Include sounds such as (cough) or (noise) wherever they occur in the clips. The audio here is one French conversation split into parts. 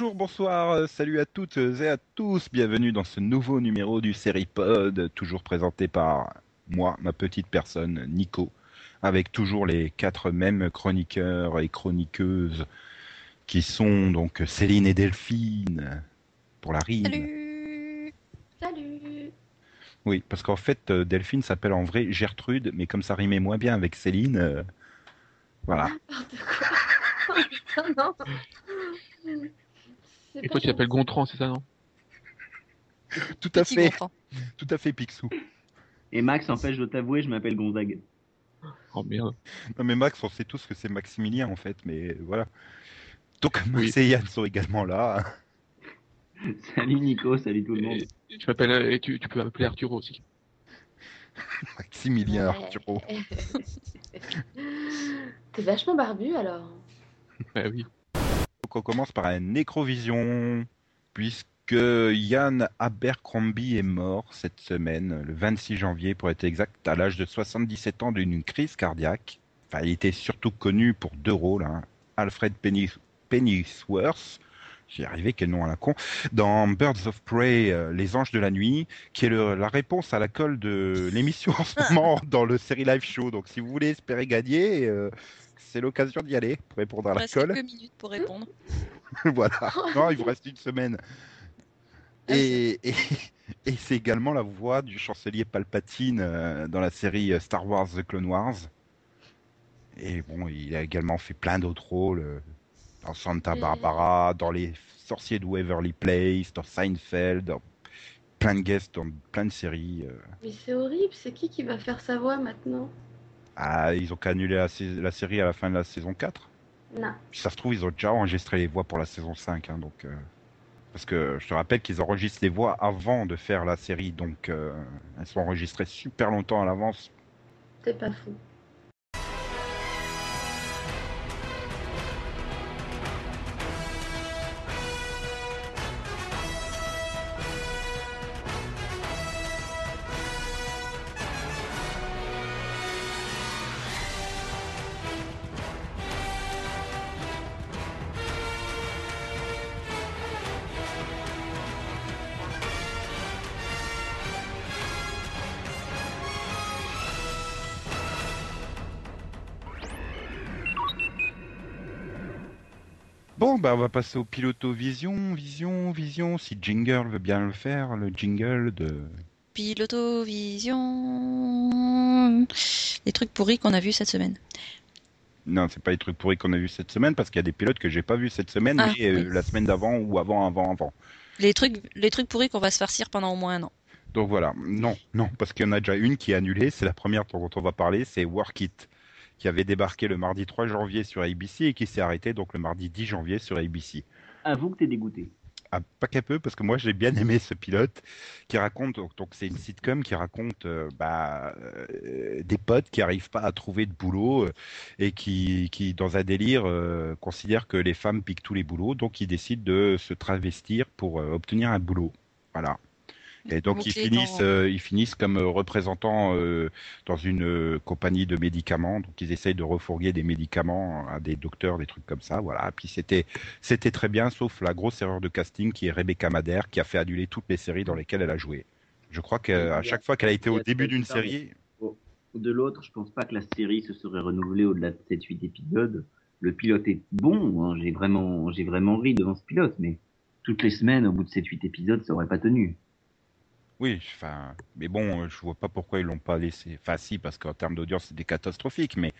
Bonjour, bonsoir, euh, salut à toutes et à tous, bienvenue dans ce nouveau numéro du Seripod, toujours présenté par moi, ma petite personne, Nico, avec toujours les quatre mêmes chroniqueurs et chroniqueuses qui sont donc Céline et Delphine pour la rime. Salut. Salut. Oui, parce qu'en fait, euh, Delphine s'appelle en vrai Gertrude, mais comme ça rimait moins bien avec Céline, euh, voilà. N'importe quoi. Putain, (laughs) non. C'est Et toi, tu t'appelles. Gontran, c'est ça, non? Tout à Petit fait, Gontran. tout à fait, Picsou. Et Max, en fait, je dois t'avouer, je m'appelle Gonzague. Oh merde. Non mais Max, on sait tous que c'est Maximilien en fait, mais voilà. Donc Max Oui. et Yann sont également là. (laughs) Salut Nico, salut tout le monde. Et, je m'appelle, euh, et tu, tu peux m'appeler Arturo aussi. (laughs) Maximilien Ouais. Arturo. (laughs) T'es vachement barbu alors. Bah oui. Donc on commence par un Nécrovision, puisque Yann Abercrombie est mort cette semaine, le 26 janvier pour être exact, à l'âge de 77 ans d'une crise cardiaque. Enfin, il était surtout connu pour deux rôles, hein. Alfred Penny- Pennyworth, j'y arrivé, quel nom à la con, dans Birds of Prey, euh, Les Anges de la Nuit, qui est le- la réponse à la colle de l'émission en ce (laughs) moment dans le série live show. Donc si vous voulez espérer gagner, euh, c'est l'occasion d'y aller pour répondre à Il la reste colle. quelques minutes pour répondre. (laughs) voilà. (laughs) Non, il vous reste une semaine. Ah, Et, et, et c'est également la voix du chancelier Palpatine euh, dans la série euh, Star Wars The Clone Wars. Et bon, il a également fait plein d'autres rôles euh, dans Santa Et- Barbara, dans Les Sorciers de Waverly Place, dans Seinfeld, dans plein de guests dans plein de séries. euh. Mais c'est horrible, c'est qui qui va faire sa voix maintenant? Ah, ils ont qu'à annuler la, série à la fin de la saison 4 Non. Puis ça se trouve, ils ont déjà enregistré les voix pour la saison 5. hein, donc, euh, Parce que je te rappelle qu'ils enregistrent les voix avant de faire la série. Donc euh, elles sont enregistrées super longtemps à l'avance. T'es pas fou. Bon, bah on va passer au piloto vision, vision, vision. Si Jingle veut bien le faire, le jingle de. Piloto Vision. Les trucs pourris qu'on a vus cette semaine. Non, c'est pas les trucs pourris qu'on a vus cette semaine parce qu'il y a des pilotes que j'ai pas vus cette semaine, Ah, mais euh, la semaine d'avant ou avant, avant, avant. Les trucs, les trucs pourris qu'on va se farcir pendant au moins un an. Donc voilà, non, non, parce qu'il y en a déjà une qui est annulée, c'est la première dont on va parler, c'est Work It, qui avait débarqué le mardi 3 janvier sur ABC et qui s'est arrêté donc le mardi 10 janvier sur ABC. Avoue que t'es dégoûté. Ah, pas qu'à peu, parce que moi j'ai bien aimé ce pilote qui raconte, donc c'est une sitcom qui raconte euh, bah, euh, des potes qui arrivent pas à trouver de boulot euh, et qui, qui dans un délire, considèrent que les femmes piquent tous les boulots, donc ils décident de se travestir pour obtenir un boulot. Voilà. Et donc ils finissent, dans- euh, ils finissent comme euh, représentants euh, dans une euh, compagnie de médicaments. Donc ils essayent de refourguer des médicaments à des docteurs, des trucs comme ça. Voilà. Puis c'était c'était très bien, sauf la grosse erreur de casting qui est Rebecca Madère, qui a fait annuler toutes les séries dans lesquelles elle a joué. Je crois qu'à chaque fois qu'elle a été au a début d'une série, De l'autre, je pense pas que la série se serait renouvelée au-delà de 7-8 épisodes. Le pilote est bon, hein, j'ai vraiment, j'ai vraiment ri devant ce pilote, mais toutes les semaines, au bout de 7-8 épisodes, ça aurait pas tenu. Oui, enfin, mais bon, euh, je vois pas pourquoi ils l'ont pas laissé. Enfin, si, parce qu'en termes d'audience, c'était catastrophique, mais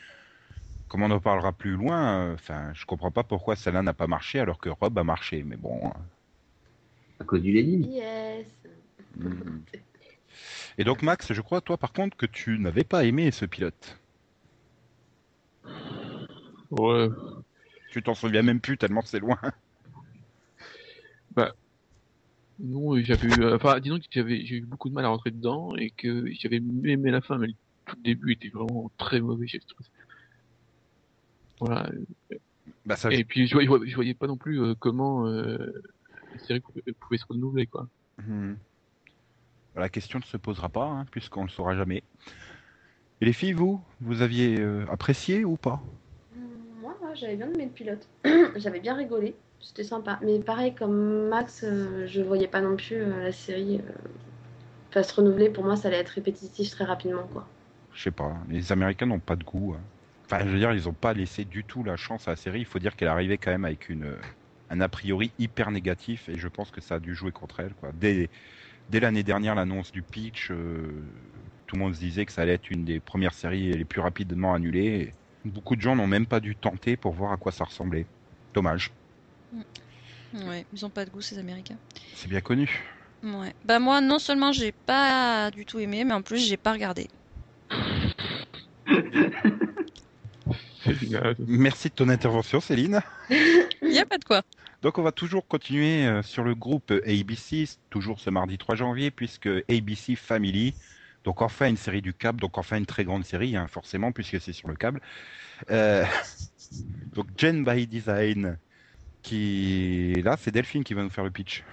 comme on en parlera plus loin, euh, enfin, je comprends pas pourquoi celle-là n'a pas marché alors que Rob a marché. Mais bon. euh, À cause du Lénine. Yes. hmm. Et donc, Max, je crois, toi, par contre, que tu n'avais pas aimé ce pilote. Ouais. Tu t'en souviens même plus tellement c'est loin. Non, j'avais eu, euh, enfin, disons que j'avais, j'ai eu beaucoup de mal à rentrer dedans et que j'avais aimé la fin, mais le tout début était vraiment très mauvais, j'ai trouvé. Voilà. Bah, ça, Et puis, je voyais, je voyais- pas non plus euh, comment euh, la série pouvait, pouvait se renouveler, quoi. Hmm. La question ne se posera pas, hein, puisqu'on ne le saura jamais. Et les filles, vous, vous aviez euh, apprécié ou pas? Moi, moi, j'avais bien aimé le pilote. (clears throat) j'avais bien rigolé. C'était sympa. Mais pareil, comme Max, euh, je voyais pas non plus euh, la série euh, se renouveler. Pour moi, ça allait être répétitif très rapidement, quoi. Je sais pas, les Américains n'ont pas de goût. hein. Enfin, je veux dire, ils ont pas laissé du tout la chance à la série. Il faut dire qu'elle arrivait quand même avec une, un a priori hyper négatif et je pense que ça a dû jouer contre elle. Quoi. Dès, dès l'année dernière, l'annonce du pitch, euh, tout le monde se disait que ça allait être une des premières séries les plus rapidement annulées. Beaucoup de gens n'ont même pas dû tenter pour voir à quoi ça ressemblait. Dommage, Ouais, ils ont pas de goût ces Américains. c'est bien connu. Ouais. Bah moi, non seulement j'ai pas du tout aimé, mais en plus j'ai pas regardé. Merci de ton intervention, Céline. Y a pas de quoi. Donc on va toujours continuer euh, sur le groupe ABC, toujours ce mardi 3 janvier, puisque ABC Family, donc enfin une série du câble, donc enfin une très grande série, hein, forcément, puisque c'est sur le câble. Euh, donc Gen by Design, qui là c'est Delphine qui va nous faire le pitch.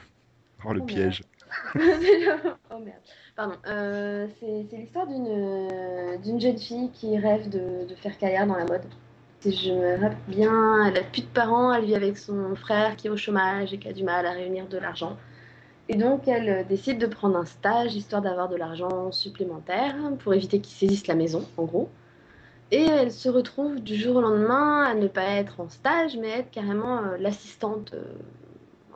Oh le Oh, piège. (laughs) oh merde. Pardon. Euh, c'est l'histoire d'une euh, d'une jeune fille qui rêve de, de faire carrière dans la mode. Si je me rappelle bien, elle a plus de parents, elle vit avec son frère qui est au chômage et qui a du mal à réunir de l'argent. Et donc elle euh, décide de prendre un stage histoire d'avoir de l'argent supplémentaire pour éviter qu'ils saisissent la maison, en gros. Et elle se retrouve du jour au lendemain à ne pas être en stage, mais être carrément euh, l'assistante, euh,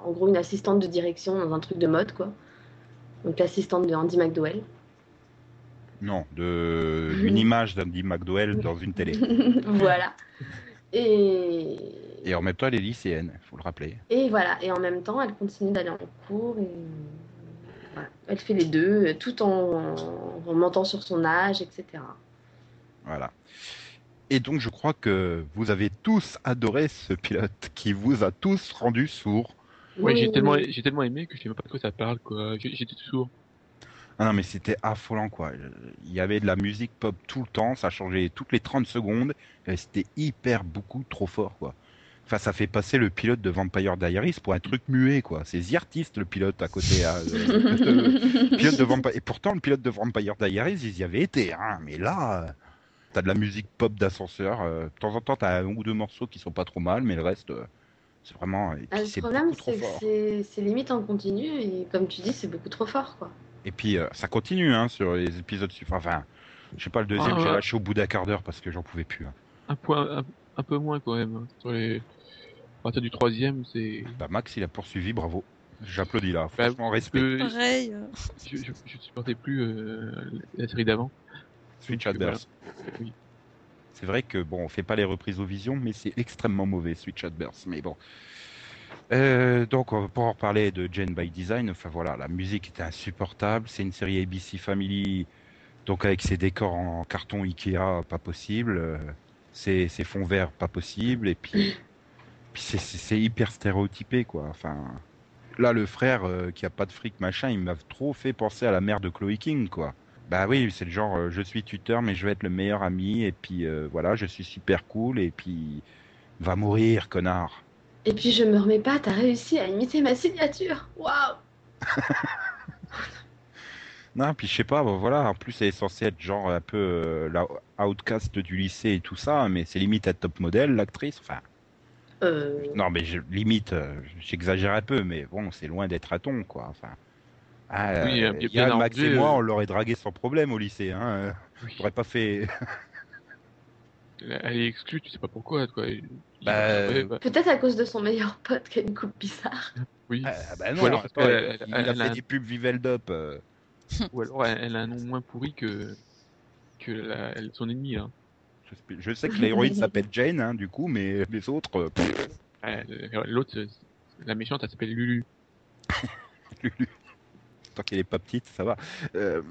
en gros une assistante de direction dans un truc de mode, quoi. Donc l'assistante de Andy McDowell. Non, de (laughs) une image d'Andy McDowell dans une télé. (laughs) voilà. Et... Et en même temps elle est lycéenne, faut le rappeler. et voilà. Et en même temps, elle continue d'aller en cours et voilà. elle fait les deux, tout en, en mentant sur son âge, etc. Voilà. Et donc je crois que vous avez tous adoré ce pilote qui vous a tous rendu sourds. Ouais, Oui, j'ai tellement, j'ai tellement aimé que je sais même pas de quoi ça parle, quoi. J'étais sourd. Ah non mais c'était affolant quoi. Il y avait de la musique pop tout le temps, ça changeait toutes les 30 secondes, et c'était hyper beaucoup trop fort quoi. Enfin ça fait passer le pilote de Vampire Diaries pour un truc muet quoi. C'est The Artist le pilote à côté. hein, (laughs) le pilote de Vampire... Et pourtant le pilote de Vampire Diaries ils y avaient été, hein. mais là... euh, T'as de la musique pop d'ascenseur, euh, de temps en temps t'as un ou deux morceaux qui sont pas trop mal, mais le reste euh, c'est vraiment... Et Ah, puis le c'est problème, beaucoup trop c'est que c'est c'est limite en continu et comme tu dis, c'est beaucoup trop fort, quoi. Et puis euh, ça continue hein, sur les épisodes suivants. Enfin, je sais pas, le deuxième, Ah, j'ai ouais. lâché au bout d'un quart d'heure parce que j'en pouvais plus. hein. Un point, un, un peu moins quand même. hein. Sur les... À partir du troisième, c'est. Bah, Max, il a poursuivi, bravo. J'applaudis là, Bah, franchement, respect. Pareil. euh, je, je, je supportais plus euh, la série d'avant. Switch Adverse. Oui. C'est vrai que bon, on fait pas les reprises aux visions, mais c'est extrêmement mauvais Switch Adverse. Mais bon. Euh, donc, on va pouvoir parler de Gen by Design. Enfin voilà, la musique était insupportable. C'est une série ABC Family, donc avec ses décors en carton Ikea, pas possible. Ses, ses fonds verts, pas possible. Et puis, puis c'est- c'est c'est hyper stéréotypé, quoi. Enfin, là, le frère euh, qui a pas de fric, machin, il m'a trop fait penser à la mère de Chloe King, quoi. Bah oui, c'est le genre, euh, je suis tuteur, mais je vais être le meilleur ami, et puis euh, voilà, je suis super cool, et puis va mourir, connard. Et puis je me remets pas, t'as réussi à imiter ma signature. Waouh (laughs) Non, puis je sais pas, bon, voilà, en plus elle est censée être genre un peu euh, la outcast du lycée et tout ça, mais c'est limite à top modèle, l'actrice. Enfin, euh... non, mais je, limite, j'exagère un peu, mais bon, c'est loin d'être à ton, quoi. Enfin, ah, Oui, euh, bien- Yann, Max et moi, euh. on l'aurait dragué sans problème au lycée, hein. euh, Oui. Pas fait. (laughs) Elle est exclue, tu sais pas pourquoi, quoi. Bah, Ouais, bah, Peut-être à cause de son meilleur pote qui a une coupe bizarre. oui. Ah, bah non, Ou alors il elle- a fait a- des pubs Viveldop. euh. (laughs) Ou alors elle, a un nom moins pourri que que la- elle- son ennemi. Hein. Je sais- Je sais que l'héroïne s'appelle Jane, hein, du coup, mais les autres, euh, L'autre, euh, la méchante, elle s'appelle Lulu. (laughs) Lulu. Tant qu'elle est pas petite, ça va. Euh,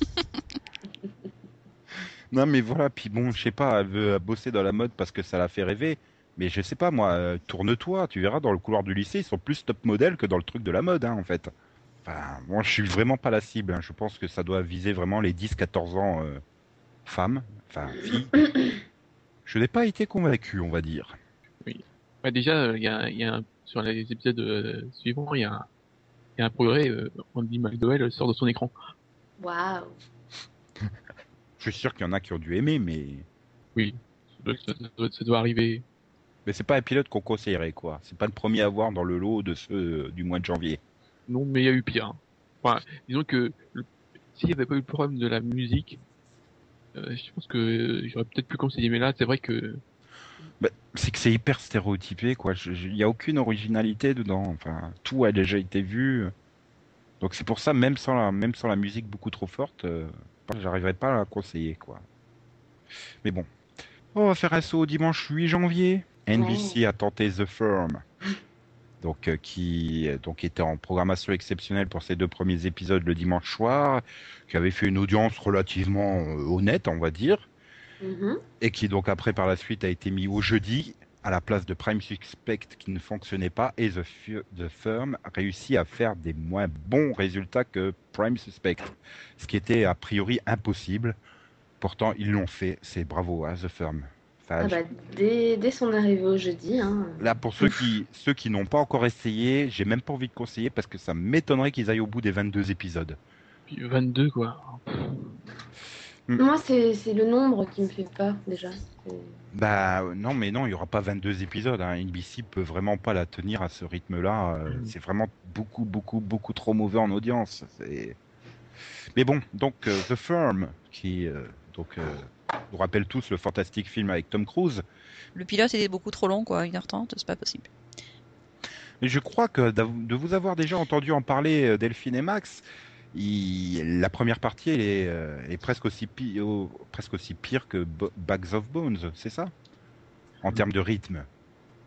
(laughs) non, mais voilà, puis bon, je sais pas, elle veut bosser dans la mode parce que ça la fait rêver. Mais je sais pas, moi, euh, tourne-toi, tu verras, dans le couloir du lycée, ils sont plus top modèle que dans le truc de la mode, hein, en fait. Enfin, moi, je suis vraiment pas la cible. hein. Je pense que ça doit viser vraiment les 10-14 ans euh, femmes, enfin, filles. (coughs) Je n'ai pas été convaincu, on va dire. Bah, déjà, il y a, il y a un- sur les épisodes euh, suivants, il y, a un- il y a un progrès. Euh, Andy McDowell sort de son écran. Waouh (laughs) Je suis sûr qu'il y en a qui ont dû aimer, mais Oui, ça doit, ça doit- ça doit arriver. Mais c'est pas un pilote qu'on conseillerait, quoi. C'est pas le premier à voir dans le lot de ceux euh, du mois de janvier. Non, mais il y a eu pire. Enfin, disons que le- s'il n'y avait pas eu le problème de la musique, euh, je pense que j'aurais peut-être pu conseiller. Mais là, c'est vrai que Bah, c'est que c'est hyper stéréotypé, quoi. Il n'y a aucune originalité dedans. Enfin, tout a déjà été vu. Donc c'est pour ça, même sans la, même sans la musique beaucoup trop forte, euh, j'arriverai pas à la conseiller, quoi. Mais bon. On va faire un saut au dimanche 8 janvier. NBC a tenté The Firm. Donc, euh, qui euh, donc était en programmation exceptionnelle pour ses deux premiers épisodes le dimanche soir, qui avait fait une audience relativement euh, honnête, on va dire Mhm. et qui donc après par la suite a été mis au jeudi à la place de Prime Suspect qui ne fonctionnait pas et The, The Firm a réussi à faire des moins bons résultats que Prime Suspect, ce qui était a priori impossible. Pourtant ils l'ont fait, c'est bravo à The Firm. Enfin, Ah bah, dès, dès son arrivée au jeudi, hein. Là pour ceux qui ceux qui n'ont pas encore essayé, j'ai même pas envie de conseiller parce que ça m'étonnerait qu'ils aillent au bout des 22 épisodes. puis 22 quoi. Moi, c'est c'est le nombre qui me fait peur, déjà. Bah non, mais non, il y aura pas 22 épisodes. Hein. NBC peut vraiment pas la tenir à ce rythme-là. Euh, Mhm. C'est vraiment beaucoup, beaucoup, beaucoup trop mauvais en audience. Mais bon, donc euh, The Firm, qui euh, donc euh, vous rappelle tous le fantastique film avec Tom Cruise. Le pilote était beaucoup trop long, quoi, 1h30, c'est pas possible. Mais je crois que de vous avoir déjà entendu en parler, Delphine et Max, il- la première partie, elle est, euh, est presque aussi pi- au- presque aussi pire que Bo- Bags of Bones, c'est ça? En termes de rythme.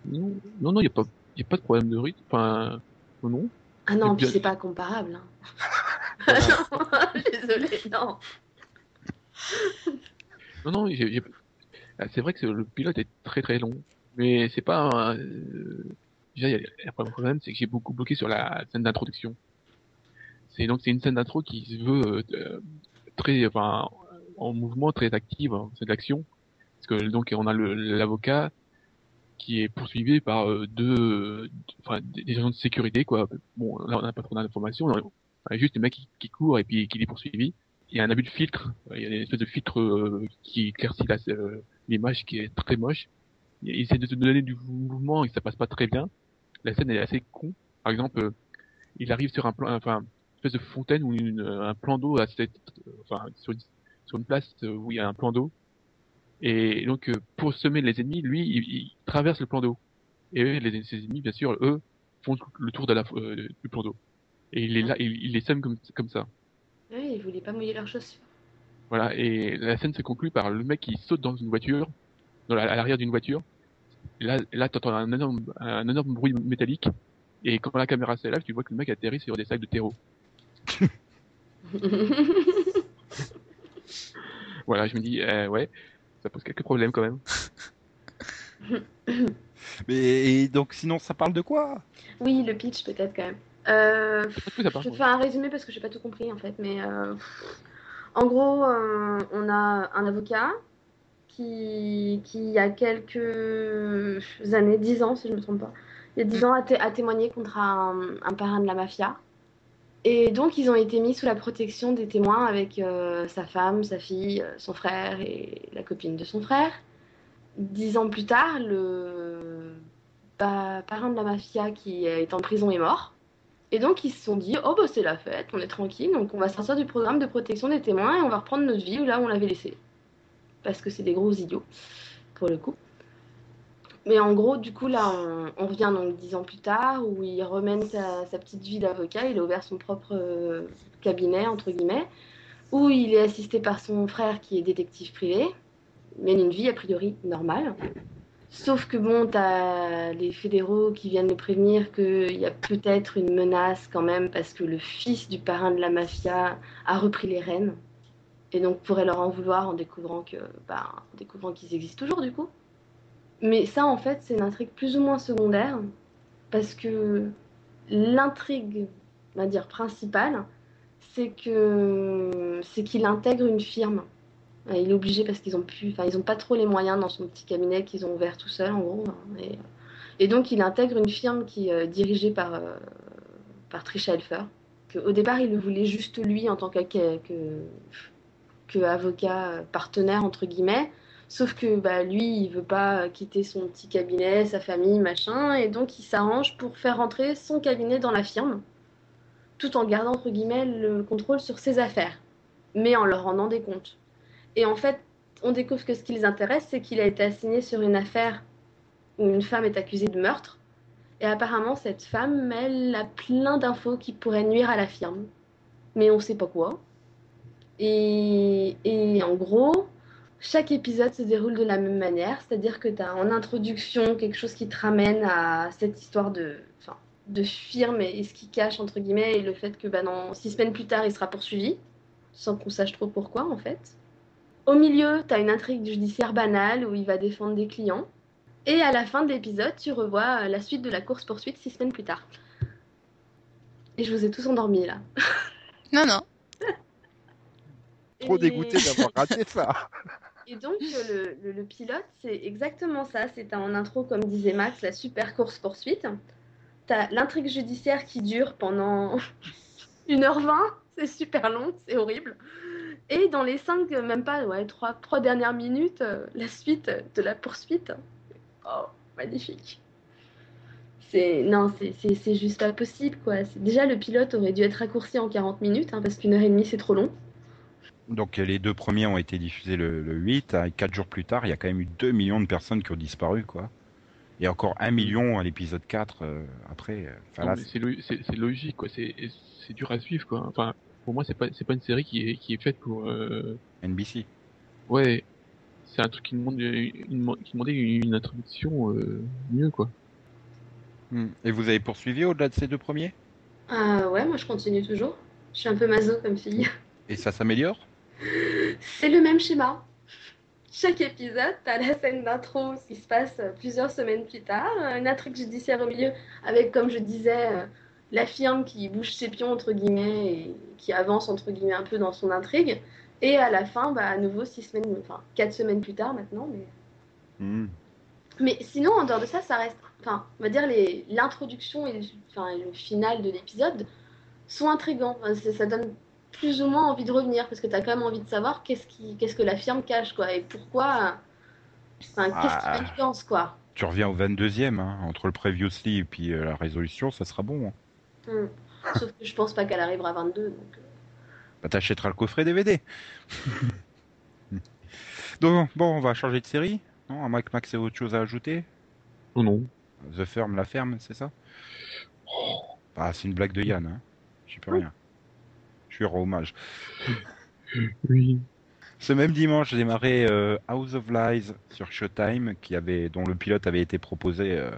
Non, non, non, il n'y a pas, y a pas de problème de rythme. Enfin, non, non. Ah non, puis bien- c'est pas comparable. hein. (laughs) (laughs) non, désolé, non. Non, non, j'ai- j'ai- ah, c'est vrai que le pilote est très très long, mais c'est pas. un- euh, Déjà, y a de problème, c'est que j'ai beaucoup bloqué sur la scène d'introduction. C'est donc c'est une scène d'intro qui se veut euh, euh, très, enfin, en mouvement, très active, hein, c'est de l'action, parce que donc on a le- l'avocat qui est poursuivi par euh, deux, enfin, des agents de sécurité quoi. Bon, là on n'a pas trop d'informations, on a juste des mecs qui, courent et puis qui les poursuivent il y a un abus de filtre. Il y a une espèce de filtre euh, qui éclaircit la- euh, l'image qui est très moche. Il essaie de te donner du mouvement et ça passe pas très bien. La scène est assez con. Par exemple, euh, il arrive sur un plan, enfin, espèce de fontaine ou une, un plan d'eau à cette, enfin, sur, une- sur une place euh, où il y a un plan d'eau. Et donc, euh, pour semer les ennemis, lui, il, il traverse le plan d'eau. Et eux, les, ses ennemis, bien sûr, eux, font le tour de la, euh, du plan d'eau. Et il est là, il, il les sème comme, comme ça. Oui, ils voulaient pas mouiller leurs chaussures. Voilà, et la scène se conclut par le mec qui saute dans une voiture, dans la- à l'arrière d'une voiture. Là, là t'entends un énorme, un énorme bruit métallique. Et quand la caméra s'élève, tu vois que le mec atterrit sur des sacs de terreau. (laughs) Voilà, je me dis, euh, ouais, ça pose quelques problèmes quand même. (laughs) Mais et donc sinon ça parle de quoi? Oui, le pitch peut-être quand même. Euh, je fais un résumé parce que j'ai pas tout compris en fait, mais euh, en gros, euh, on a un avocat qui, qui il y a quelques années, 10 ans si je me trompe pas, il y a 10 ans a témoigné contre un, un parrain de la mafia. Et donc ils ont été mis sous la protection des témoins avec euh, sa femme, sa fille, euh, son frère et la copine de son frère. Dix ans plus tard, le pa- parrain de la mafia qui est en prison est mort. Et donc ils se sont dit, oh bah c'est la fête, on est tranquille, donc on va sortir du programme de protection des témoins et on va reprendre notre vie là où on l'avait laissé. Parce que c'est des gros idiots, pour le coup. Mais en gros, du coup, là, on, on revient donc dix ans plus tard, où il remène sa, petite vie d'avocat, il a ouvert son propre euh, cabinet, entre guillemets, où il est assisté par son frère qui est détective privé, mène une vie a priori normale. Sauf que bon, t'as les fédéraux qui viennent le prévenir qu'il y a peut-être une menace quand même parce que le fils du parrain de la mafia a repris les rênes et donc pourrait leur en vouloir en découvrant bah, en découvrant qu'ils existent toujours du coup. Mais ça, en fait, c'est une intrigue plus ou moins secondaire parce que l'intrigue, on va dire principale, c'est que c'est qu'il intègre une firme. Il est obligé parce qu'ils ont pu, enfin ils ont pas trop les moyens dans son petit cabinet qu'ils ont ouvert tout seul en gros. et, donc il intègre une firme qui est euh, dirigée par euh, par Trisha Helfer. Que, au départ il le voulait juste lui en tant que, que, euh, partenaire entre guillemets. Sauf que bah, lui, il veut pas quitter son petit cabinet, sa famille, machin, et donc il s'arrange pour faire rentrer son cabinet dans la firme, tout en gardant entre guillemets le contrôle sur ses affaires, mais en leur rendant des comptes. Et en fait, on découvre que ce qui les intéresse, c'est qu'il a été assigné sur une affaire où une femme est accusée de meurtre, et apparemment cette femme, elle a plein d'infos qui pourraient nuire à la firme, mais on sait pas quoi. Et, et en gros, chaque épisode se déroule de la même manière, c'est-à-dire que tu as en introduction quelque chose qui te ramène à cette histoire de, enfin, de firme et, ce qui cache, entre guillemets, et le fait que bah, dans six semaines plus tard, il sera poursuivi, sans qu'on sache trop pourquoi en fait. Au milieu, tu as une intrigue judiciaire banale où il va défendre des clients. Et à la fin de l'épisode, tu revois la suite de la course-poursuite six semaines plus tard. Et je vous ai tous endormis là. Non, non. Trop Et- dégoûté d'avoir raté ça. (laughs) Et donc, euh, le, pilote, c'est exactement ça. C'est en intro, comme disait Max, la super course-poursuite. T'as l'intrigue judiciaire qui dure pendant (laughs) 1h20. C'est super long, c'est horrible. Et dans les 5, même pas, ouais, 3, trois dernières minutes, euh, la suite de la poursuite. Oh, magnifique. C'est non, c'est- juste pas possible, quoi. Déjà, le pilote aurait dû être raccourci en 40 minutes, hein, parce qu'une heure et demie, c'est trop long. Donc les deux premiers ont été diffusés le, le 8. hein, et Quatre jours plus tard, il y a quand même eu 2 millions de personnes qui ont disparu, quoi. Et encore 1 million à l'épisode 4 euh, après. euh, enfin, Non, là, mais c'est lo- c'est c'est logique, quoi. C'est c'est dur à suivre, quoi. Enfin, pour moi, c'est pas c'est pas une série qui est qui est faite pour. Euh... NBC. Ouais, c'est un truc qui demande une, une- qui demandait une introduction euh, mieux, quoi. Hmm. Et vous avez poursuivi au-delà de ces deux premiers? Ouais, moi je continue toujours. Je suis un peu maso comme fille. Et ça s'améliore? C'est le même schéma. Chaque épisode, t'as la scène d'intro qui se passe euh, plusieurs semaines plus tard, une intrigue judiciaire au milieu avec, comme je disais, euh, la firme qui bouge ses pions entre guillemets et qui avance entre guillemets un peu dans son intrigue. Et à la fin, bah, à nouveau six semaines, enfin quatre semaines plus tard maintenant. Mais, Hmm. mais sinon, en dehors de ça, ça reste, enfin, on va dire l'introduction et, le- enfin, et le final de l'épisode sont intrigants. Enfin, ça donne plus ou moins envie de revenir parce que tu as quand même envie de savoir qu'est-ce qui qu'est-ce que la firme cache quoi et pourquoi enfin, qu'est-ce Ah. qu'il pense quoi Tu reviens au 22e, hein, entre le previously et puis euh, la résolution, ça sera bon. hein. Hmm. sauf que je pense pas qu'elle arrivera à 22 donc euh. Bah, t'achèteras le coffret DVD. (laughs) Donc, bon, on va changer de série. Non, à moins que Max ait autre chose à ajouter? Non, non. The Firm, la ferme, c'est ça? Bah, c'est une blague de Yann, hein. J'y peux rien. Je suis roi hommage. Oui. Ce même dimanche, j'ai démarré euh, House of Lies sur Showtime, qui avait, dont le pilote avait été proposé euh,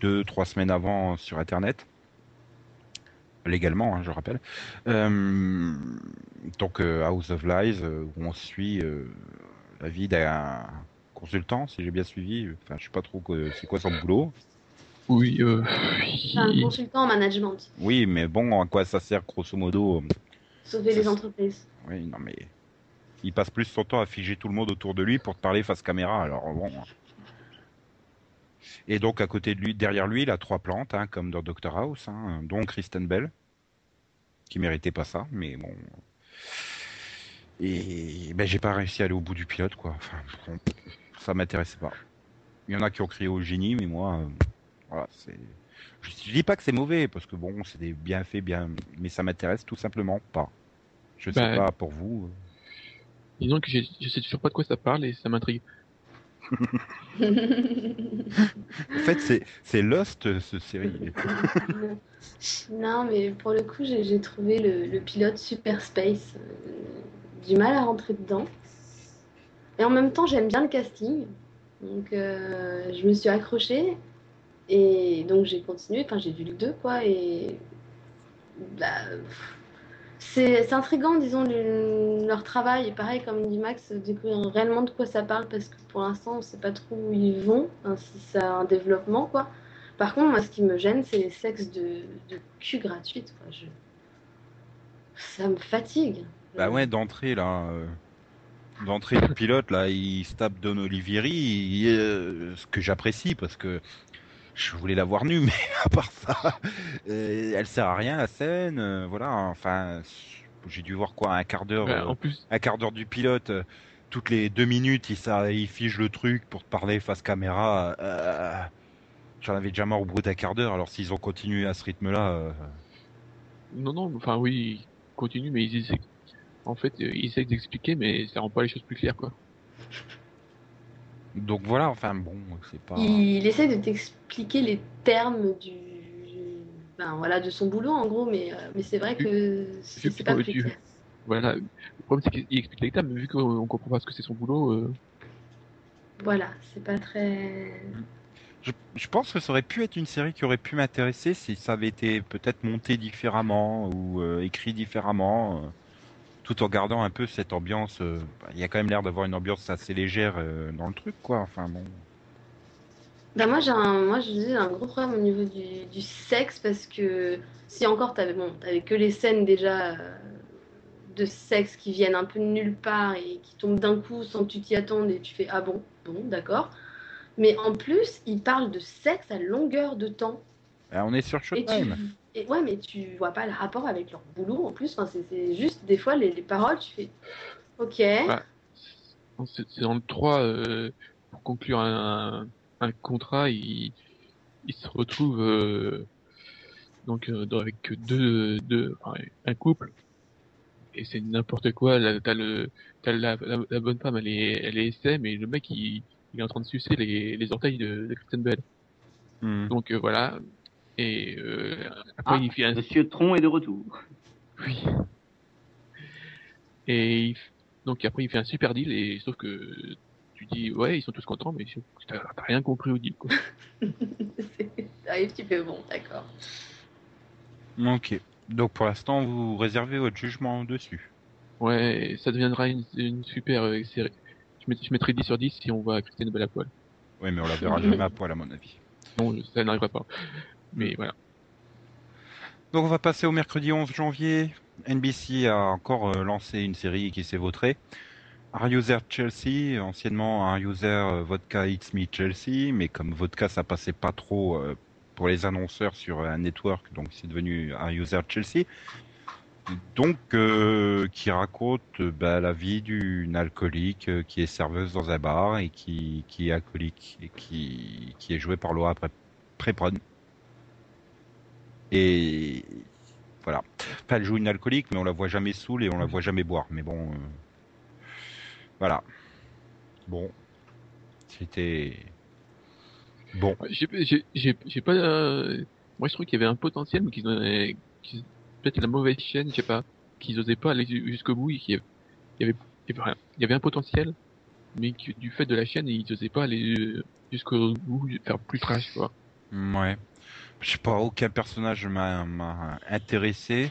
deux, trois semaines avant sur Internet. Légalement, hein, je rappelle. Euh, donc, euh, House of Lies, euh, où on suit euh, la vie d'un consultant, si j'ai bien suivi. Enfin, je sais pas trop c'est quoi son boulot. Oui, euh, C'est un oui. consultant en management Oui, mais bon, à quoi ça sert, grosso modo sauver les entreprises Oui, non, mais il passe plus son temps à figer tout le monde autour de lui pour te parler face caméra. Alors bon. Et donc à côté de lui, derrière lui, il a trois plantes, hein, comme dans Doctor House, hein, dont Kristen Bell, qui méritait pas ça, mais bon. Et ben j'ai pas réussi à aller au bout du pilote, quoi. Enfin, bon, ça m'intéressait pas. Il y en a qui ont crié au génie, mais moi, euh, voilà, c'est. Je, je dis pas que c'est mauvais, parce que bon, c'est des bien fait, bien, mais ça m'intéresse tout simplement pas. Je sais Bah, pas pour vous. Disons que j'ai- je sais toujours pas de quoi ça parle et ça m'intrigue. (laughs) En fait, c'est c'est Lost, ce série. (laughs) non mais pour le coup j'ai j'ai trouvé le, le pilote Super Space euh, du mal à rentrer dedans et en même temps j'aime bien le casting donc euh, je me suis accrochée et donc j'ai continué enfin j'ai vu le 2 quoi et bah, pff, c'est intriguant disons le- leur travail et pareil comme dit Max découvrir réellement de quoi ça parle parce que pour l'instant on sait pas trop où ils vont hein, si ça a un développement quoi par contre, moi, ce qui me gêne, c'est les sexes de, de cul gratuites. Quoi. Ça me fatigue. bah ouais, d'entrée là, euh, d'entrée du pilote là, il se tape Don Olivieri, euh, ce que j'apprécie parce que je voulais la voir nue, (laughs) mais à part ça, euh, elle sert à rien la scène. euh, voilà, enfin, j'ai dû voir quoi un quart d'heure, euh, en plus, un quart d'heure du pilote. toutes les deux minutes, il, ça, il fige le truc pour te parler face caméra. J'en avais déjà marre au bout d'un quart d'heure. Alors s'ils ont continué à ce rythme-là, Non, non, enfin oui, ils continuent, mais ils essaient... En fait, ils essaient d'expliquer, mais ça rend pas les choses plus claires, quoi. Donc voilà. Enfin bon, c'est pas. Il essaie de t'expliquer les termes du. Ben voilà, de son boulot en gros, mais, euh, mais c'est vrai que c'est pas tu- clair. Voilà. Le problème, c'est qu'il explique les termes, mais vu qu'on on comprend pas ce que c'est son boulot, euh, Voilà, c'est pas très. Je, je pense que ça aurait pu être une série qui aurait pu m'intéresser si ça avait été peut-être monté différemment ou euh, écrit différemment, euh, tout en gardant un peu cette ambiance. euh, Il y a quand même l'air d'avoir une ambiance assez légère euh, dans le truc, quoi. Enfin bon. Ben moi j'ai un, moi je dis un gros problème au niveau du, du sexe parce que si encore t'avais bon, t'avais que les scènes déjà euh, de sexe qui viennent un peu de nulle part et qui tombent d'un coup sans que tu t'y attendes et tu fais ah bon, bon d'accord. Mais en plus ils parlent de sexe à longueur de temps Ah, on est sur Showtime. Et ouais mais tu vois pas le rapport avec leur boulot en plus. Enfin, c'est juste des fois les, les paroles tu fais ok Ouais. c'est dans le 3, euh, pour conclure un, un contrat, il, il se retrouve euh, donc euh, avec deux, deux enfin, un couple et c'est n'importe quoi. Là, t'as le, t'as la, la, la bonne femme, elle est, elle est SM et le mec il, il est en train de sucer les, les orteils de, de Kristen Bell. Hmm. Donc euh, voilà. Et euh, après Ah, il fait un, Monsieur Tron est de retour. oui. Et il donc après il fait un super deal et sauf que tu dis ouais ils sont tous contents mais t'as rien compris au deal quoi. (laughs) C'est- T'arrives, tu fais bon d'accord. Ok. Donc pour l'instant, vous réservez votre jugement dessus. Ouais, ça deviendra une, une super euh, série. Je, met- je mettrai 10 sur 10 si on voit Christine Bell à poil. Oui, mais on la verra jamais à poil à mon avis. Non, ça n'arrivera pas. Mais. Donc on va passer au mercredi 11 janvier. NBC a encore euh, lancé une série qui s'est vautrée. Are There Chelsea, anciennement Are There euh, Vodka It's Me Chelsea, mais comme vodka ça passait pas trop euh, pour les annonceurs sur un network, donc c'est devenu Are There Chelsea. Donc qui raconte bah, la vie d'une alcoolique qui est serveuse dans un bar et qui, est alcoolique et qui, est jouée par Laura Pre- Prepon. Et voilà. Enfin, elle joue une alcoolique, mais on la voit jamais saoule et on la voit jamais boire. Mais bon, euh, voilà. Bon, c'était bon. J'ai pas. euh, Moi je trouve qu'il y avait un potentiel mais qu'ils ont. qu'ils- Peut-être la mauvaise chaîne, je sais pas. Qu'ils osaient pas aller ju- jusqu'au bout et qu'il y avait. Il y avait, il y avait un potentiel mais que, du fait de la chaîne ils osaient pas aller euh, jusqu'au bout, faire plus trash quoi. Ouais. Je sais pas, aucun personnage m'a intéressé.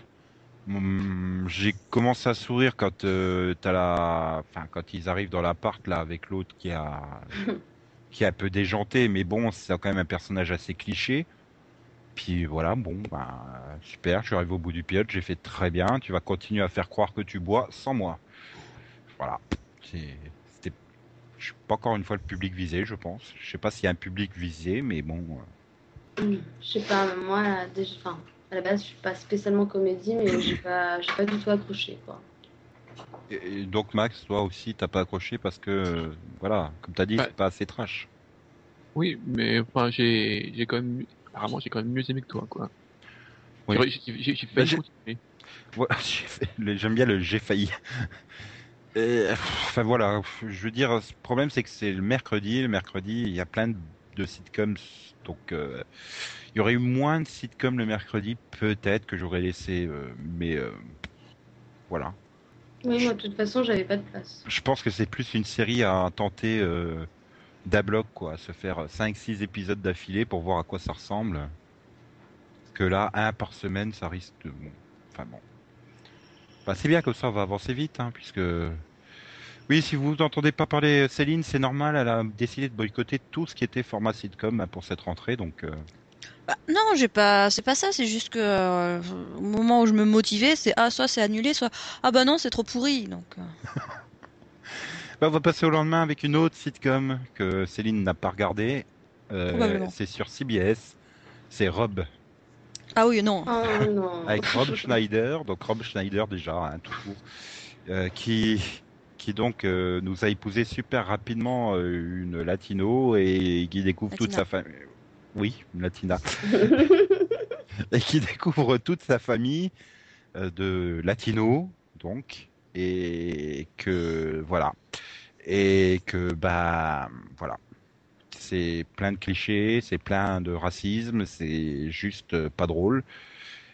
Hum, J'ai commencé à sourire quand euh, la, enfin quand ils arrivent dans l'appart là avec l'autre qui a, (laughs) qui est un peu déjanté, mais bon, c'est quand même un personnage assez cliché. Puis voilà, bon, bah, super, je suis arrivé au bout du pilote, j'ai fait très bien. Tu vas continuer à faire croire que tu bois sans moi. Voilà. C'est- C'était, je suis pas encore une fois le public visé, je pense. Je sais pas s'il y a un public visé, mais bon. euh, Je sais pas, moi, déjà, enfin, à la base, je suis pas spécialement comédie, mais j'ai pas, j'ai pas du tout accroché, quoi. Et et donc Max, toi aussi, t'as pas accroché parce que, euh, voilà, comme t'as dit, Ouais. c'est pas assez trash. Oui, mais enfin j'ai j'ai quand même. Apparemment j'ai quand même mieux aimé que toi quoi. Oui. J'ai- J'ai j'ai- j'ai Bah, failli continuer. Voilà, (laughs) j'ai fait- le- j'aime bien le j'ai failli. (laughs) Et, enfin voilà, je veux dire, le problème c'est que c'est le mercredi, le mercredi, il y a plein de, de sitcoms, donc euh, il y aurait eu moins de sitcoms le mercredi, peut-être que j'aurais laissé, euh, mais euh, voilà. Oui, moi, de toute façon, j'avais pas de place. Je pense que c'est plus une série à tenter euh, d'un bloc, quoi, à se faire 5-6 épisodes d'affilée pour voir à quoi ça ressemble. Que là, un par semaine, ça risque de... Bon, enfin bon. Bah, c'est bien comme ça, on va avancer vite, hein, puisque... Oui, si vous n'entendez pas parler Céline, c'est normal, elle a décidé de boycotter tout ce qui était format sitcom pour cette rentrée, donc... euh, Bah, non, j'ai pas, c'est pas ça, c'est juste que euh, au moment où je me motivais, c'est ah soit c'est annulé, soit ah bah non c'est trop pourri. Donc euh, (laughs) Bah, on va passer au lendemain avec une autre sitcom que Céline n'a pas regardée. Euh, Probablement. c'est sur CBS. C'est Rob. ah oui non. Oh non. (laughs) avec Rob Schneider, donc Rob Schneider déjà, hein, tout court, euh, qui qui donc euh, nous a épousé super rapidement euh, une latino et qui découvre toute sa famille. Oui, une latina. (laughs) et qui découvre toute sa famille euh, de latino, donc, et que voilà, et que bah voilà, c'est plein de clichés, c'est plein de racisme, c'est juste pas drôle,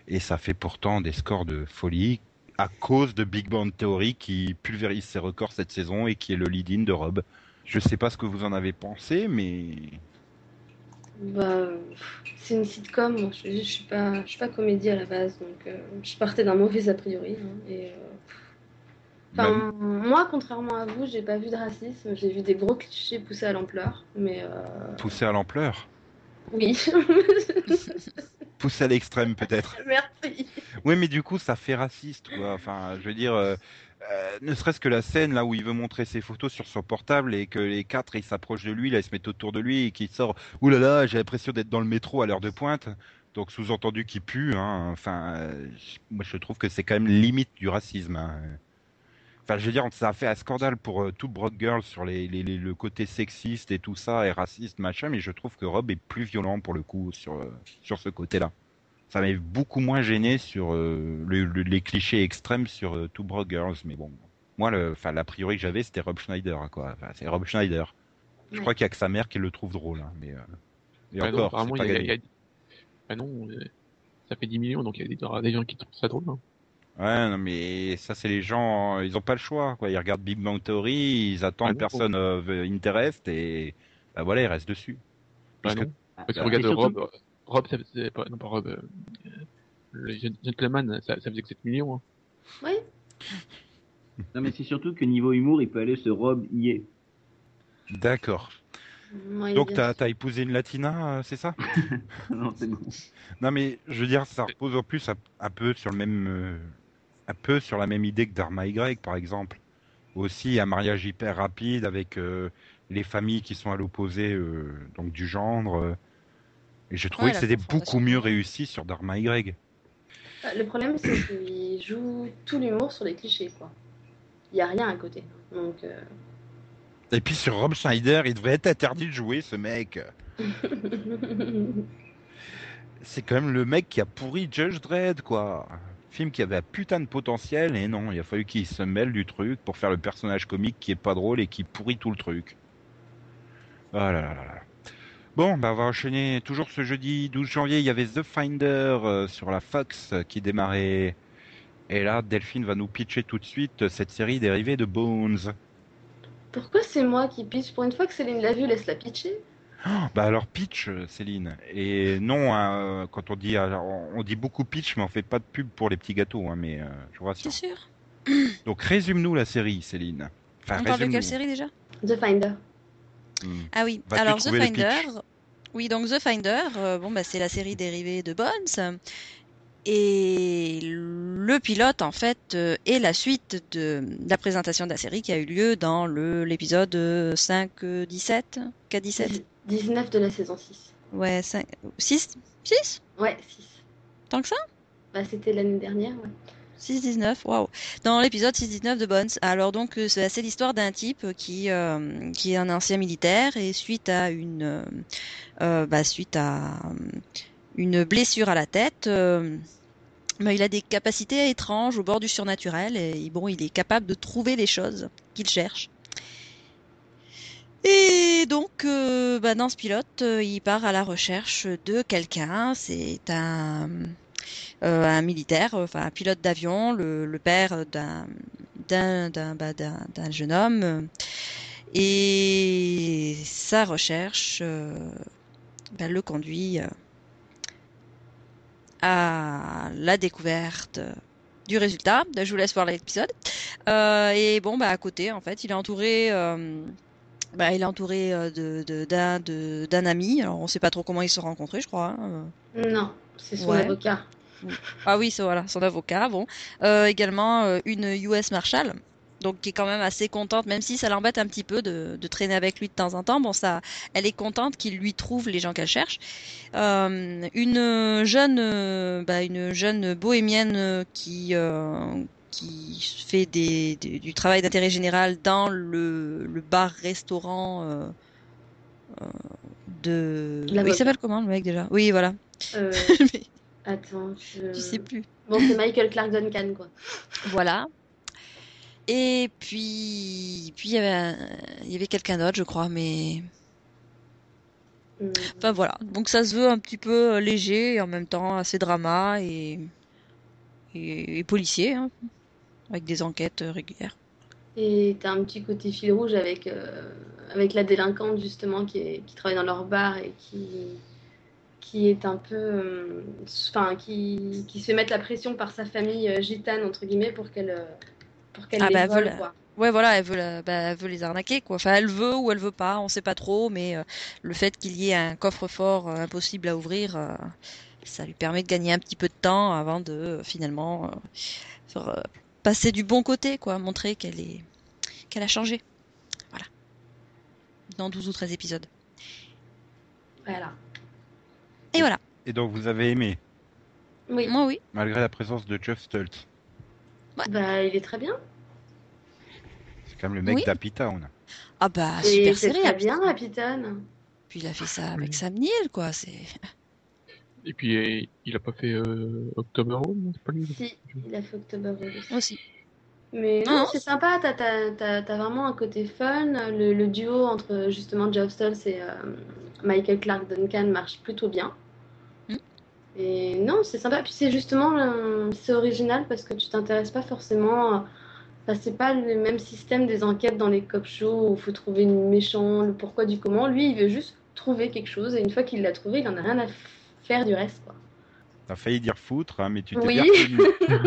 et ça fait pourtant des scores de folie à cause de Big Bang Theory qui pulvérise ses records cette saison et qui est le lead-in de Rob. Je sais pas ce que vous en avez pensé, mais Bah, c'est une sitcom. Moi, je, je suis pas, je suis pas comédie à la base, donc euh, je partais d'un mauvais a priori. hein, et, euh, enfin, moi, contrairement à vous, j'ai pas vu de racisme. J'ai vu des gros clichés poussés à l'ampleur, mais euh, poussé à l'ampleur, oui. (laughs) poussé à l'extrême peut-être. (laughs) Merci. Oui, mais du coup, ça fait raciste, quoi. Enfin, je veux dire, euh, euh, ne serait-ce que la scène là où il veut montrer ses photos sur son portable et que les quatre ils s'approchent de lui, là ils se mettent autour de lui et qu'il sort. Ouh là là, j'ai l'impression d'être dans le métro à l'heure de pointe. Donc sous-entendu qu'il pue. Hein. Enfin, euh, moi je trouve que c'est quand même limite du racisme. hein. Enfin, je veux dire, ça a fait un scandale pour euh, tout Broad Girl sur les, les- les- le côté sexiste et tout ça et raciste machin, mais je trouve que Rob est plus violent pour le coup sur euh, sur ce côté-là ça m'avait beaucoup moins gêné sur euh, le- le- les clichés extrêmes sur euh, Two Broke Girls, mais bon, moi, enfin, l'a priori que j'avais, c'était Rob Schneider, quoi. C'est Rob Schneider. Je crois qu'il y a que sa mère qui le trouve drôle, hein, mais et non, encore, apparemment, c'est pas il y a- gagné. il y a- non, ça fait 10 millions, donc il y a des gens qui trouvent ça drôle. hein. Ouais, non, mais ça, c'est les gens, euh, ils ont pas le choix, quoi. Ils regardent Big Bang Theory, ils attendent Ah personne euh, veut- Interest et bah voilà, ils restent dessus. Ah Parce que- parce que Alors, regarde surtout- Rob, Rob, ça faisait pas, non pas Rob, euh, le Gen- Gentleman, ça, ça faisait que 7 millions. hein. Oui. Non, mais c'est surtout que niveau humour, il peut aller ce Rob y est. D'accord. Donc, t'as as épousé une latina, euh, c'est ça? (laughs) Non, c'est bon. Non, mais je veux dire, ça repose en plus un, un peu sur le même, euh, un peu sur la même idée que Dharma Y, par exemple. Aussi, un mariage hyper rapide avec euh, les familles qui sont à l'opposé, euh, donc du genre. euh, et j'ai trouvé Ouais, que c'était beaucoup mieux réussi sur Dharma Y. Le problème, c'est qu'il joue tout l'humour sur les clichés, quoi. Il y a rien à côté. Donc, euh, Et puis sur Rob Schneider, il devrait être interdit de jouer, ce mec. (laughs) C'est quand même le mec qui a pourri Judge Dredd, quoi. Film qui avait putain de potentiel, et non, il a fallu qu'il se mêle du truc pour faire le personnage comique qui est pas drôle et qui pourrit tout le truc. Oh là là là là. Bon, bah on va enchaîner. Toujours ce jeudi 12 janvier, il y avait The Finder euh, sur la Fox euh, qui démarrait. Et là, Delphine va nous pitcher tout de suite euh, cette série dérivée de Bones. Pourquoi c'est moi qui pitch Pour une fois que Céline l'a vu, laisse-la pitcher. Bah alors pitch, Céline. Et non, hein, euh, quand on dit, on dit beaucoup pitch, mais on fait pas de pub pour les petits gâteaux, hein, mais euh, je vous rassure. C'est sûr. (clears throat) Donc résume-nous la série, Céline. Enfin, On parle de quelle série déjà? The Finder. Hmm. Ah oui, alors The Finder. Oui, donc The Finder, euh, bon, bah, c'est la série dérivée de Bones. Et le pilote, en fait, euh, est la suite de, de la présentation de la série qui a eu lieu dans le l'épisode euh, 5-17 K17 19 de la saison 6. Ouais, 5... 6 6 Ouais, 6. Tant que ça? Bah, c'était l'année dernière, ouais. 6-19, waouh. Dans l'épisode 6-19 de Bones. Alors donc euh, c'est l'histoire d'un type qui euh, qui est un ancien militaire et suite à une euh, bah, suite à une blessure à la tête, euh, bah, il a des capacités étranges au bord du surnaturel et bon il est capable de trouver les choses qu'il cherche. Et donc, euh, bah, dans ce pilote, euh, il part à la recherche de quelqu'un. C'est un, euh, militaire, enfin un pilote d'avion, le, père bah, d'un d'un jeune homme. Et sa recherche bah, le conduit à la découverte du résultat. Je vous laisse voir l'épisode. Et bon, bah à côté, en fait, il est entouré. Euh, bah, il est entouré euh, de d'un de, d'un ami. Alors, on sait pas trop comment ils se sont rencontrés, je crois. hein. Non, c'est son Ouais. avocat. Ah oui, c'est voilà, son avocat. Bon, Euh, également euh, une US Marshal, donc qui est quand même assez contente, même si ça l'embête un petit peu de, de traîner avec lui de temps en temps. Bon, ça, elle est contente qu'il lui trouve les gens qu'elle cherche. Euh, une jeune, euh, bah, une jeune bohémienne euh, qui euh, qui fait des, du travail d'intérêt général dans le, le bar-restaurant euh, euh, de. Oui, il s'appelle comment le mec déjà? Oui, voilà. Euh, (laughs) Mais attends, je... je sais plus. Bon, c'est Michael Clark Duncan, quoi. Voilà. Et puis, puis il y avait, un- il y avait quelqu'un d'autre, je crois, mais Hum, enfin voilà. Donc ça se veut un petit peu léger et en même temps assez drama et et, et policier, hein, avec des enquêtes euh, régulières. Et t'as un petit côté fil rouge avec, euh, avec la délinquante, justement, qui, est, qui travaille dans leur bar et qui, qui est un peu. euh, Enfin, qui, qui se fait mettre la pression par sa famille gitane, entre guillemets, pour qu'elle pour qu'elle Ah les bah, vole, voilà. quoi. Ouais, voilà, elle veut, la- bah, elle veut les arnaquer, quoi. Enfin, elle veut ou elle veut pas, on sait pas trop, mais euh, le fait qu'il y ait un coffre-fort euh, impossible à ouvrir, euh, ça lui permet de gagner un petit peu de temps avant de finalement faire, passer du bon côté, quoi, montrer qu'elle est, qu'elle a changé. Voilà. Dans 12 ou 13 épisodes. Voilà. Et voilà. Et donc vous avez aimé, Oui, Moi, oui. malgré la présence de Jeff Stultz. bah, il est très bien. C'est quand même le mec Oui. d'Happy Town. Ah bah, Et super c'est série. très bien, Town. Happy Town. Puis il a fait ça avec. Sam Neill, quoi. C'est Et puis, il a pas fait euh, October non, c'est pas lui Si, il a fait October Road aussi. aussi. Mais Non, c'est sympa, t'as, t'as, t'as, t'as vraiment un côté fun. Le, le duo entre justement Geoff Stultz et euh, Michael Clark Duncan marche plutôt bien. Mm. Et non, c'est sympa. Puis c'est justement, euh, c'est original parce que tu t'intéresses pas forcément. Enfin, c'est pas le même système des enquêtes dans les cop shows où il faut trouver le méchant, le pourquoi du comment. Lui, il veut juste trouver quelque chose et une fois qu'il l'a trouvé, il en a rien à faire du reste. Quoi. T'as failli dire foutre, hein, mais tu t'es Oui. bien. (laughs)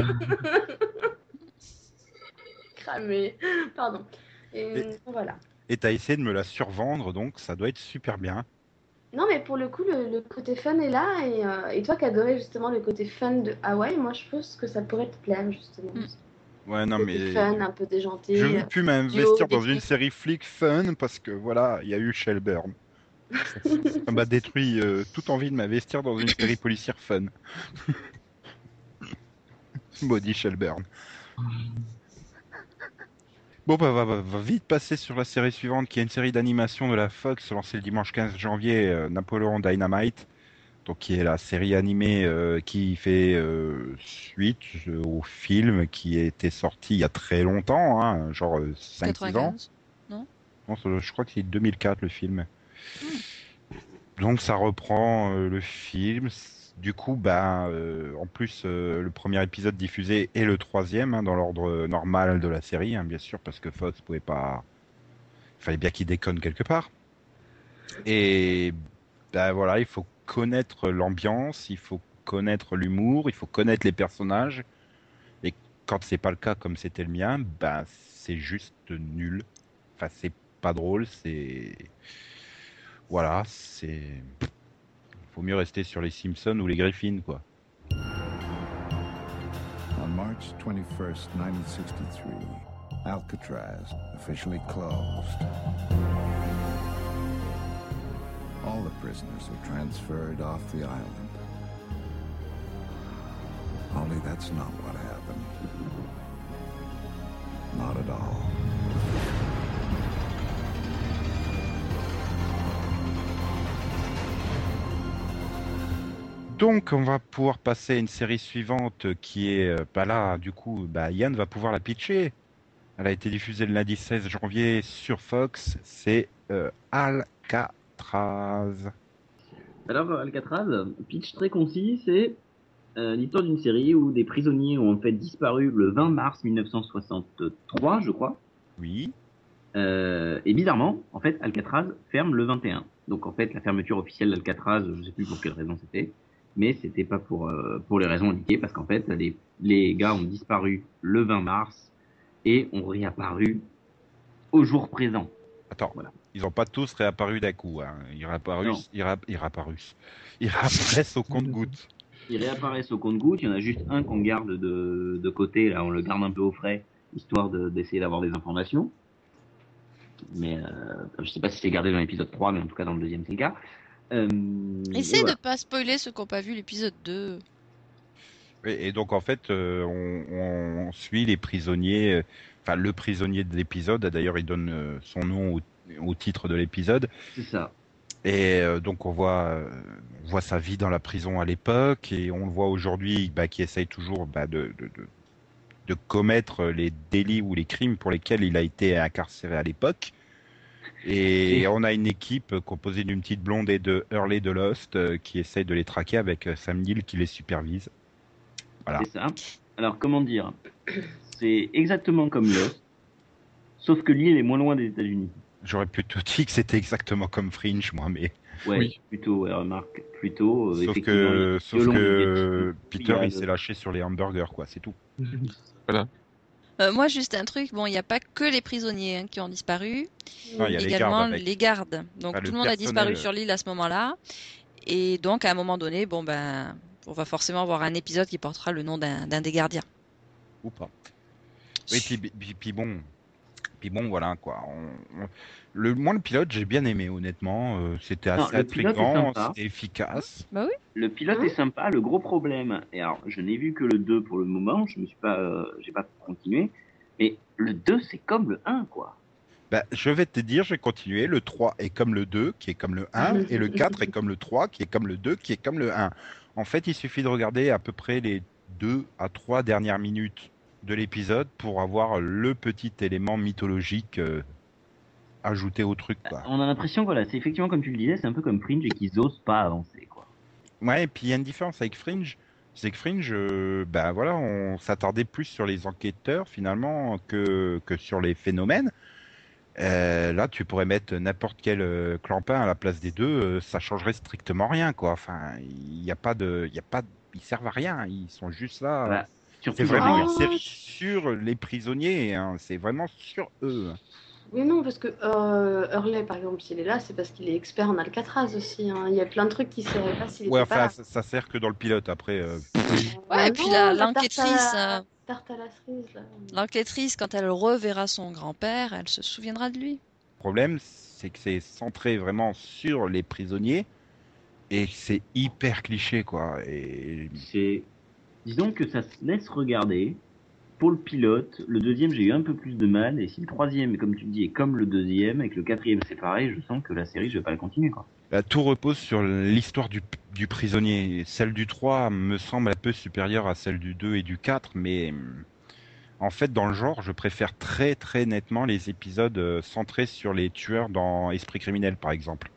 Cramé. Pardon. Et, Et- voilà. Et t'as essayé de me la survendre, donc ça doit être super bien. Non, mais pour le coup, le, le côté fun est là. Et, euh, et toi qui adorais justement le côté fun de Hawaï, moi je pense que ça pourrait te plaire justement. Mm. Ouais, non, mais fun, un peu déjanté. je ne euh, veux plus m'investir duo, dans une série flic fun parce que voilà, il y a eu Shelburne. Ça m'a détruit euh, toute envie de m'investir dans une série policière fun. (laughs) Maudit Shelburne. Bon, bah, va, va- va vite passer sur la série suivante, qui est une série d'animation de la Fox, lancée le dimanche 15 janvier, euh, Napoléon Dynamite. Donc, qui est la série animée euh, qui fait euh, suite au film qui était sorti il y a très longtemps, hein, genre 5-6 ans. 95. Non, ça- je crois que c'est 2004 le film. Donc ça reprend euh, le film. Du coup, bah, en plus, euh, le premier épisode diffusé est le troisième hein, dans l'ordre normal de la série, hein, bien sûr, parce que Fox pouvait pas. Il fallait bien qu'il déconne quelque part. Et bah voilà, il faut connaître l'ambiance, il faut connaître l'humour, il faut connaître les personnages. Et quand c'est pas le cas, comme c'était le mien, bah c'est juste nul. Enfin, c'est pas drôle, c'est. Voilà, c'est. Faut mieux rester sur les Simpsons ou les Griffins, quoi. On March 21st, 1963, Alcatraz officially closed. All the prisoners were transferred off the island. Only that's not what happened. Not at all. Donc, on va pouvoir passer à une série suivante qui est. euh, Bah là, du coup, bah, Yann va pouvoir la pitcher. Elle a été diffusée le lundi 16 janvier sur Fox. C'est euh, Alcatraz. Alors, euh, Alcatraz, pitch très concis, c'est euh, l'histoire d'une série où des prisonniers ont en fait disparu le 20 mars 1963, je crois. Oui. Euh, et bizarrement, en fait, Alcatraz ferme le 21. Donc en fait, la fermeture officielle d'Alcatraz, je sais plus pour quelle raison c'était, mais c'était pas pour euh, pour les raisons indiquées, parce qu'en fait, les, les gars ont disparu le 20 mars et ont réapparu au jour présent. Attends, Voilà. ils n'ont pas tous réapparu d'un coup. Hein. Ils ils, ils réapparaissent au compte-gouttes. Ils réapparaissent au compte-gouttes. Il y en a juste un qu'on garde de, de côté. Là, on le garde un peu au frais, histoire de- d'essayer d'avoir des informations. Mais euh, je sais pas si c'est gardé dans l'épisode 3, mais en tout cas dans le deuxième, c'est le cas. Euh, Essaye voilà. de pas spoiler ceux qui n'ont pas vu l'épisode 2. Et, et donc en fait, euh, on, on suit les prisonniers, euh, enfin le prisonnier de l'épisode. D'ailleurs, il donne euh, son nom au, au titre de l'épisode. C'est ça. Et euh, donc on voit, euh, on voit sa vie dans la prison à l'époque, et on le voit aujourd'hui, bah, qui essaye toujours bah, de, de, de, de commettre les délits ou les crimes pour lesquels il a été incarcéré à l'époque. Et on a une équipe composée d'une petite blonde et de Hurley de Lost euh, qui essaye de les traquer avec euh, Sam Neill qui les supervise. Voilà. C'est ça. Alors, comment dire? C'est exactement comme Lost, sauf que l'île est moins loin des États-Unis. J'aurais plutôt dit que c'était exactement comme Fringe, moi, mais Ouais, Oui. plutôt, ouais, remarque, plutôt. euh, sauf que, sauf que Peter il s'est lâché sur les hamburgers, quoi, c'est tout. Euh, moi, juste un truc, bon, il n'y a pas que les prisonniers hein, qui ont disparu, il y a les également gardes les gardes. Donc Enfin, tout le monde a disparu sur l'île à ce moment-là. Et donc à un moment donné, bon ben, on va forcément avoir un épisode qui portera le nom d'un des gardiens. Ou pas. Puis, puis, puis bon, puis bon, voilà quoi. On- on- Le, moi, le pilote, j'ai bien aimé, honnêtement. Euh, c'était assez sympa. c'était efficace. Le pilote Hein est sympa. Le gros problème, et alors je n'ai vu que le 2 pour le moment, je me suis pas, euh, j'ai pas continué. Mais le 2, c'est comme le 1, quoi. Bah, je vais te dire, je vais continuer. Le 3 est comme le 2, qui est comme le 1, et le 4 est comme le 3, qui est comme le 2, qui est comme le 1. En fait, il suffit de regarder à peu près les 2 à 3 dernières minutes de l'épisode pour avoir le petit élément mythologique euh, ajouté au truc. Quoi. On a l'impression, voilà, c'est effectivement comme tu le disais, c'est un peu comme Fringe et qu'ils osent pas avancer, quoi. Ouais, et puis il y a une différence avec Fringe. C'est que Fringe, euh, ben voilà, on s'attardait plus sur les enquêteurs finalement que, que sur les phénomènes. Euh, là, tu pourrais mettre n'importe quel euh, clampin à la place des deux, euh, ça changerait strictement rien, quoi. Enfin, il n'y a pas de, il y a pas, de- ils servent à rien. Ils sont juste là. Voilà. Surtout C'est dans vraiment une Ah. série sur les prisonniers. hein. C'est vraiment sur eux. Oui, non, parce que euh, Hurley, par exemple, s'il est là, c'est parce qu'il est expert en Alcatraz aussi. hein. Il y a plein de trucs qui ne seraient pas s'il Ouais, était pas enfin, ça, ça sert que dans le pilote. Après, euh. Ouais, et puis la- l'enquêtrice, la- tarte à la cerise, là. L'enquêtrice, quand elle reverra son grand-père, elle se souviendra de lui. Le problème, c'est que c'est centré vraiment sur les prisonniers et c'est hyper cliché, quoi. Et C'est, disons que ça se laisse regarder. Pour le pilote, le deuxième, j'ai eu un peu plus de mal. Et si le troisième, comme tu dis, est comme le deuxième, et que le quatrième, c'est pareil, je sens que la série, je vais pas la continuer, tout repose sur l'histoire du, prisonnier. Celle du 3 me semble un peu supérieure à celle du 2 et du 4, mais en fait, dans le genre, je préfère très très nettement les épisodes euh, centrés sur les tueurs dans Esprit criminel, par exemple.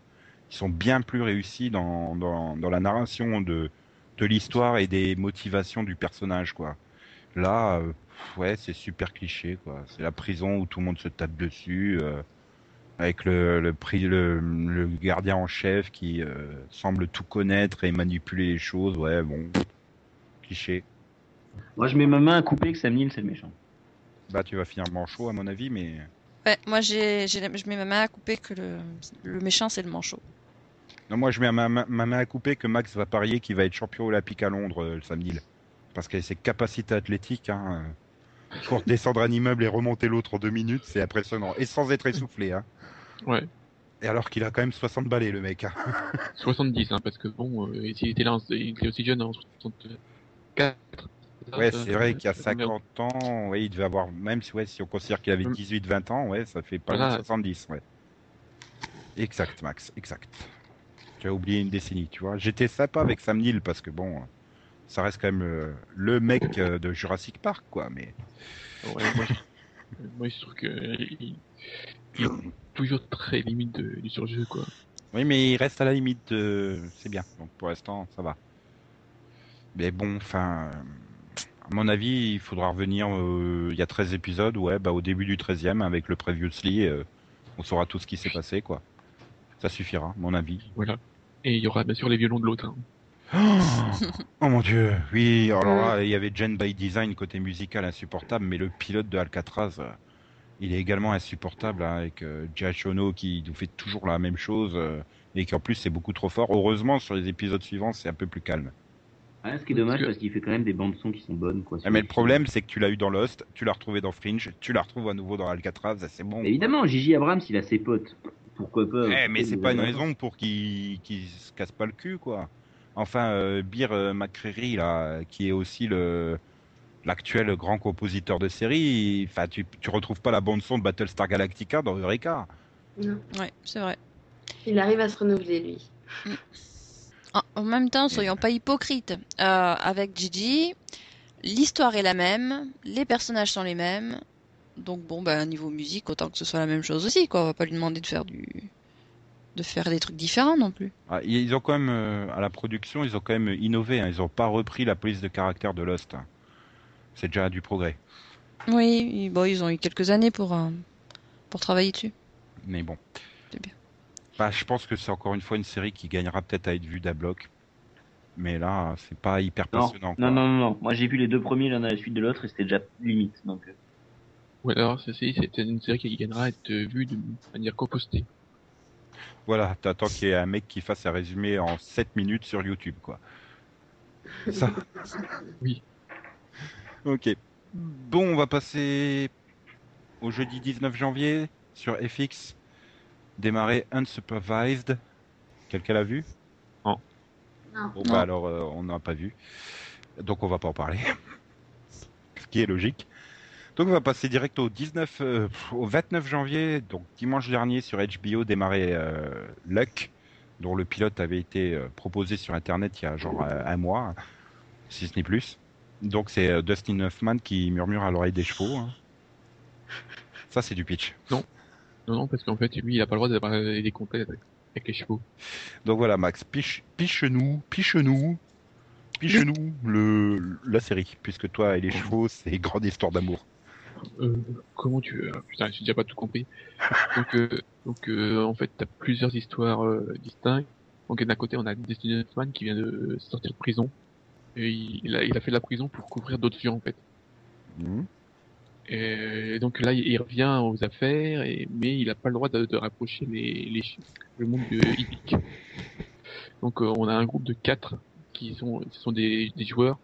Ils sont bien plus réussis dans la narration de, de l'histoire et des motivations du personnage, quoi. Là, euh, ouais, c'est super cliché, quoi. C'est la prison où tout le monde se tape dessus, euh, avec le, le, le, le gardien en chef qui euh, semble tout connaître et manipuler les choses. Ouais, bon, cliché. Moi, je mets ma main à couper que Sam Neill, c'est le méchant. Bah, tu vas finir manchot, à mon avis, mais Ouais, moi j'ai, j'ai- je mets ma main à couper que le, le méchant c'est le manchot. Non, moi, je mets ma, ma, ma main à couper que Max va parier qu'il va être champion olympique à Londres euh, le samedi. là. Parce que ses capacités athlétiques, hein, euh, pour descendre un immeuble et remonter l'autre en deux minutes, c'est impressionnant. Et sans être essoufflé, hein. Ouais. Et alors qu'il a quand même 60 balais, le mec. hein. (laughs) 70, hein, parce que bon, euh, s'il était là, il était aussi jeune en 64. Ouais, c'est vrai qu'il y a ça me- 50 ans, ouais, il devait avoir, même si, ouais, si on considère qu'il avait Mm. 18-20 ans, ouais, ça fait pas loin de Voilà. 70, ouais. Exact, Max, exact. Tu as oublié une décennie, tu vois. J'étais sympa avec Sam Neill parce que bon, ça reste quand même euh, le mec euh, de Jurassic Park, quoi, mais Ouais, moi, je, moi, je trouve que il, il est toujours très limite de- du surjeu, quoi. oui, mais il reste à la limite, de... c'est bien. Donc pour l'instant, ça va. Mais bon, enfin, à mon avis, il faudra revenir. euh, Il y a 13 épisodes, ouais, bah au début du 13e avec le previously, euh, on saura tout ce qui s'est passé, quoi. Ça suffira, à mon avis. Voilà. Et il y aura bien sûr les violons de l'autre. hein. Oh mon dieu, oui, alors là, il y avait Gen by Design côté musical insupportable, mais le pilote de Alcatraz, euh, il est également insupportable, hein, avec euh, qui nous fait toujours la même chose, euh, et qui en plus c'est beaucoup trop fort. Heureusement, sur les épisodes suivants, c'est un peu plus calme. Ce qui est dommage Parce qu'il fait quand même des bandes son qui sont bonnes, quoi. Ah, mais le films. problème, c'est que tu l'as eu dans Lost, tu l'as retrouvé dans Fringe, tu la retrouves à nouveau dans Alcatraz, c'est bon. Mais évidemment, Gigi Abrams, il a ses potes. Pourquoi pas Eh, mais c'est pas une raison pour qu'il qu'il se casse pas le cul, quoi. Enfin, euh, Beer euh, McCreary, là, qui est aussi le l'actuel grand compositeur de série, enfin, tu, tu retrouves pas la bande son de Battlestar Galactica dans Eureka. Non. Ouais, c'est vrai. Il arrive à se renouveler, lui. En, en même temps, soyons pas hypocrites. Euh, avec Gigi, l'histoire est la même, les personnages sont les mêmes. Donc bon, ben niveau musique, autant que ce soit la même chose aussi, quoi. On va pas lui demander de faire du, de faire des trucs différents non plus. Ah, ils ont quand même, euh, à la production, ils ont quand même innové. hein. Ils ont pas repris la police de caractère de Lost. hein. C'est déjà du progrès. Oui, ils- bon, ils ont eu quelques années pour euh, pour travailler dessus. Mais bon. C'est bien. Bah, je pense que c'est encore une fois une série qui gagnera peut-être à être vue d'A-Bloc. Mais là, c'est pas hyper Non, passionnant. quoi. non, non, non, non. Moi, j'ai vu les deux premiers l'un à la suite de l'autre et c'était déjà limite. Donc, euh, Ou alors, ceci, c'est peut-être une série qui gagnera à être vue de manière compostée. Voilà, t'attends qu'il y ait un mec qui fasse un résumé en 7 minutes sur YouTube, quoi. Ça. Oui. Ok. Bon, on va passer au jeudi 19 janvier sur FX. Démarrer Unsupervised. Quelqu'un l'a vu? Non. Bon, Non. bah alors, euh, on n'a pas vu. Donc, on va pas en parler. (laughs) Ce qui est logique. Donc, on va passer direct au 19, euh, au 29 janvier, donc dimanche dernier sur HBO, démarrer euh, Luck, dont le pilote avait été euh, proposé sur Internet il y a genre un mois, si ce n'est plus. Donc, c'est Dustin Hoffman qui murmure à l'oreille des chevaux. hein. Ça, c'est du pitch. Non, non, parce qu'en fait, lui, il a pas le droit d'avoir des complètes avec, avec les chevaux. Donc voilà, Max, piche, piche-nous, piche-nous, piche-nous le, la série, puisque toi et les chevaux, c'est grande histoire d'amour. Euh, comment tu veux ah, Putain, j'ai déjà pas tout compris. (laughs) donc, euh, donc euh, en fait, t'as plusieurs histoires euh, distinctes. Donc d'un côté, on a Destiny Hoffman qui vient de sortir de prison. Et il, il a, il a fait de la prison pour couvrir d'autres gens en fait. Mhm. Et donc là, il revient aux affaires, et, mais il n'a pas le droit de, de rapprocher les, les, le monde de hippique. Donc euh, on a un groupe de quatre qui sont, ce sont des, des joueurs.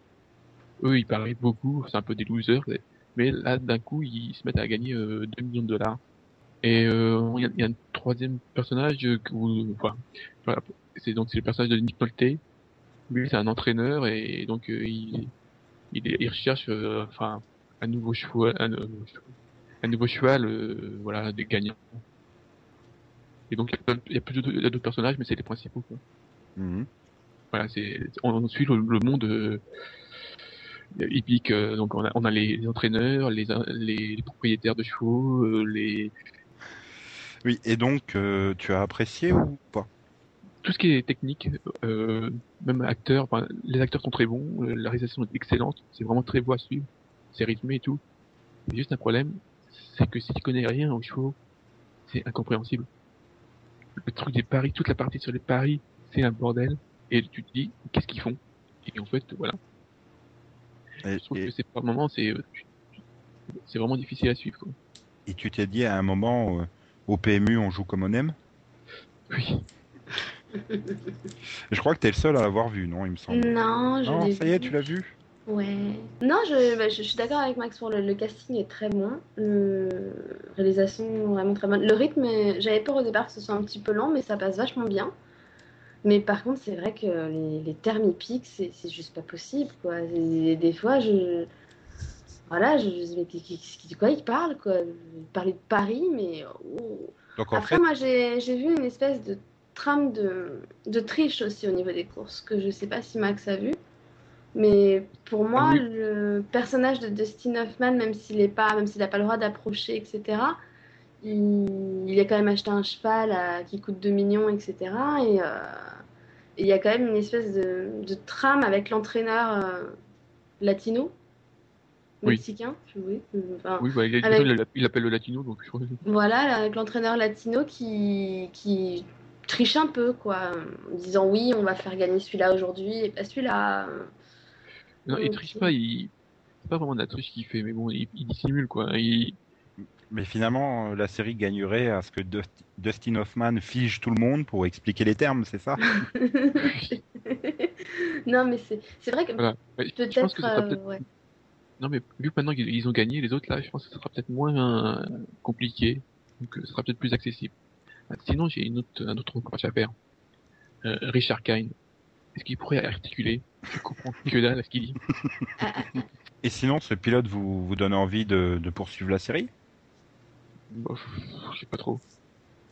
Eux, ils paraissent beaucoup, c'est un peu des losers. Mais là, d'un coup, ils se mettent à gagner euh, 2 millions de dollars. Et euh, il y, a- il y a un troisième personnage que vous, enfin, voilà, c'est donc c'est le personnage de Nick Nolte. Lui, c'est un entraîneur et donc euh, il, il, il recherche, euh, enfin, un nouveau cheval, un, euh, un nouveau cheval, euh, voilà, des gagnants. Et donc il y a y plus y d'autres personnages, mais c'est les principaux. Quoi. Mhm. Voilà, c'est on, on suit le, le monde euh, hippique. euh, donc on a, on a les, entraîneurs, les, les, les propriétaires de chevaux, euh, les Oui, et donc, euh, tu as apprécié ou pas? Tout ce qui est technique, euh, même acteurs, enfin, les acteurs sont très bons, la réalisation est excellente, c'est vraiment très beau à suivre, c'est rythmé et tout. Juste un problème, c'est que si tu connais rien aux chevaux, c'est incompréhensible. Le truc des paris, toute la partie sur les paris, c'est un bordel, et tu te dis, qu'est-ce qu'ils font? Et en fait, voilà. Et, Je trouve et- que c'est par moment, c'est euh, tu- c'est vraiment difficile à suivre. Quoi. et tu t'es dit à un moment, euh, au PMU, on joue comme on aime? Oui. (laughs) Je crois que t'es le seul à l'avoir vu, non Il me semble? Non, je Non, ça y est, tu l'as vu? Ouais. Non, je, bah, je, je suis d'accord avec Max pour le, le casting est très bon. Le réalisation vraiment très bonne. Le rythme, j'avais peur au départ que ce soit un petit peu lent, mais ça passe vachement bien. Mais par contre, c'est vrai que les, les termes hippiques, c'est c'est juste pas possible, quoi. Et des fois, je. Voilà, je, je me dis, mais de quoi il parle, quoi? Il parlait de Paris, mais. oh. Donc en Après, fait, moi, j'ai j'ai vu une espèce de trame de, de triche aussi au niveau des courses, que je sais pas si Max a vu. Mais pour moi, Ah oui. le personnage de Dustin Hoffman, même s'il est pas, même s'il n'a pas le droit d'approcher, etc., il, il a quand même acheté un cheval à- qui coûte 2 millions, etc. Et euh, il y a quand même une espèce de, de trame avec l'entraîneur euh, latino, mexicain, oui. enfin, Oui, bah, il, Avec- il, il l'appelle le latino, donc voilà, là, avec l'entraîneur latino qui, qui triche un peu, quoi, en disant oui, on va faire gagner celui-là aujourd'hui et pas celui-là. Non, il Ok. triche pas, il... c'est pas vraiment de la triche qu'il fait, mais bon, il, il dissimule, quoi. Il... mais finalement, euh, la série gagnerait à ce que Dust- Dustin Hoffman fige tout le monde pour expliquer les termes, c'est ça? (laughs) Non, mais c'est vrai que Voilà. Ouais, je pense peut-être. que ça sera euh, ouais. Non, mais vu que maintenant qu'ils ils ont gagné, les autres, là, je pense que ça sera peut-être moins euh, compliqué, donc ce sera peut-être plus accessible. Ah, Sinon, j'ai une autre, un autre reproche à faire. Euh, Richard Kine. Est-ce qu'il pourrait articuler? Je comprends que dalle à ce qu'il dit. Ah, ah, Et sinon, ce pilote vous, vous donne envie de, de poursuivre la série? Bof, je sais pas trop.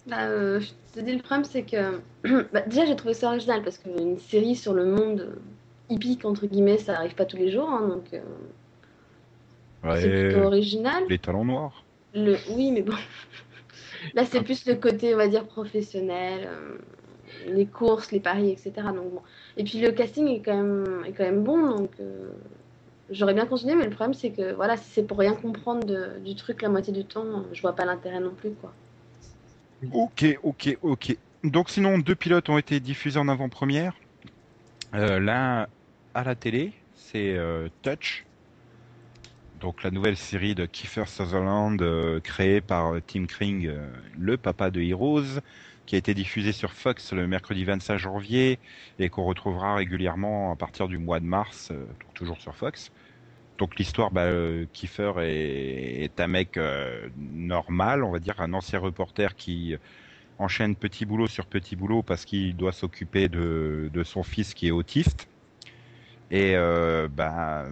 Bah, euh, je te dis, le problème, c'est que. (clears throat) bah, déjà, j'ai trouvé ça original parce qu'une série sur le monde euh, hippique, entre guillemets, ça arrive pas tous les jours. hein, donc, euh, c'est plutôt original. les talons noirs. Le... Oui, mais bon. (laughs) Là, c'est plus le côté, on va dire, professionnel. euh, Les courses, les paris, etc. Donc, bon. Et puis, le casting est quand même, est quand même bon. Donc, euh, j'aurais bien continué. Mais le problème, c'est que voilà, si c'est pour rien comprendre du truc la moitié du temps, je vois pas l'intérêt non plus. quoi. Ok, ok, ok. Donc sinon, deux pilotes ont été diffusés en avant-première. Euh, L'un à la télé, c'est euh, Touch. Donc la nouvelle série de Kiefer Sutherland euh, créée par Tim Kring, le papa de Heroes, qui a été diffusée sur Fox le mercredi 25 janvier et qu'on retrouvera régulièrement à partir du mois de mars, toujours sur Fox. Donc l'histoire, bah, euh, Kiefer est, un mec euh, normal, on va dire, un ancien reporter qui enchaîne petit boulot sur petit boulot parce qu'il doit s'occuper de, son fils qui est autiste. Et euh, bah,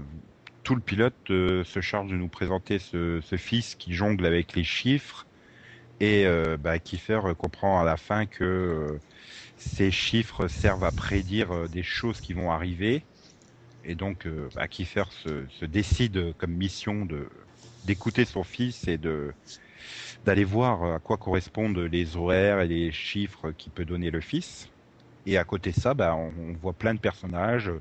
tout le pilote se charge de nous présenter ce, fils qui jongle avec les chiffres. Et bah, Kiefer comprend à la fin que ces chiffres servent à prédire des choses qui vont arriver. Et donc, euh, bah, Kiefer se, se décide comme mission de d'écouter son fils et de d'aller voir à quoi correspondent les horaires et les chiffres qui peut donner le fils. Et à côté de ça, bah, on, voit plein de personnages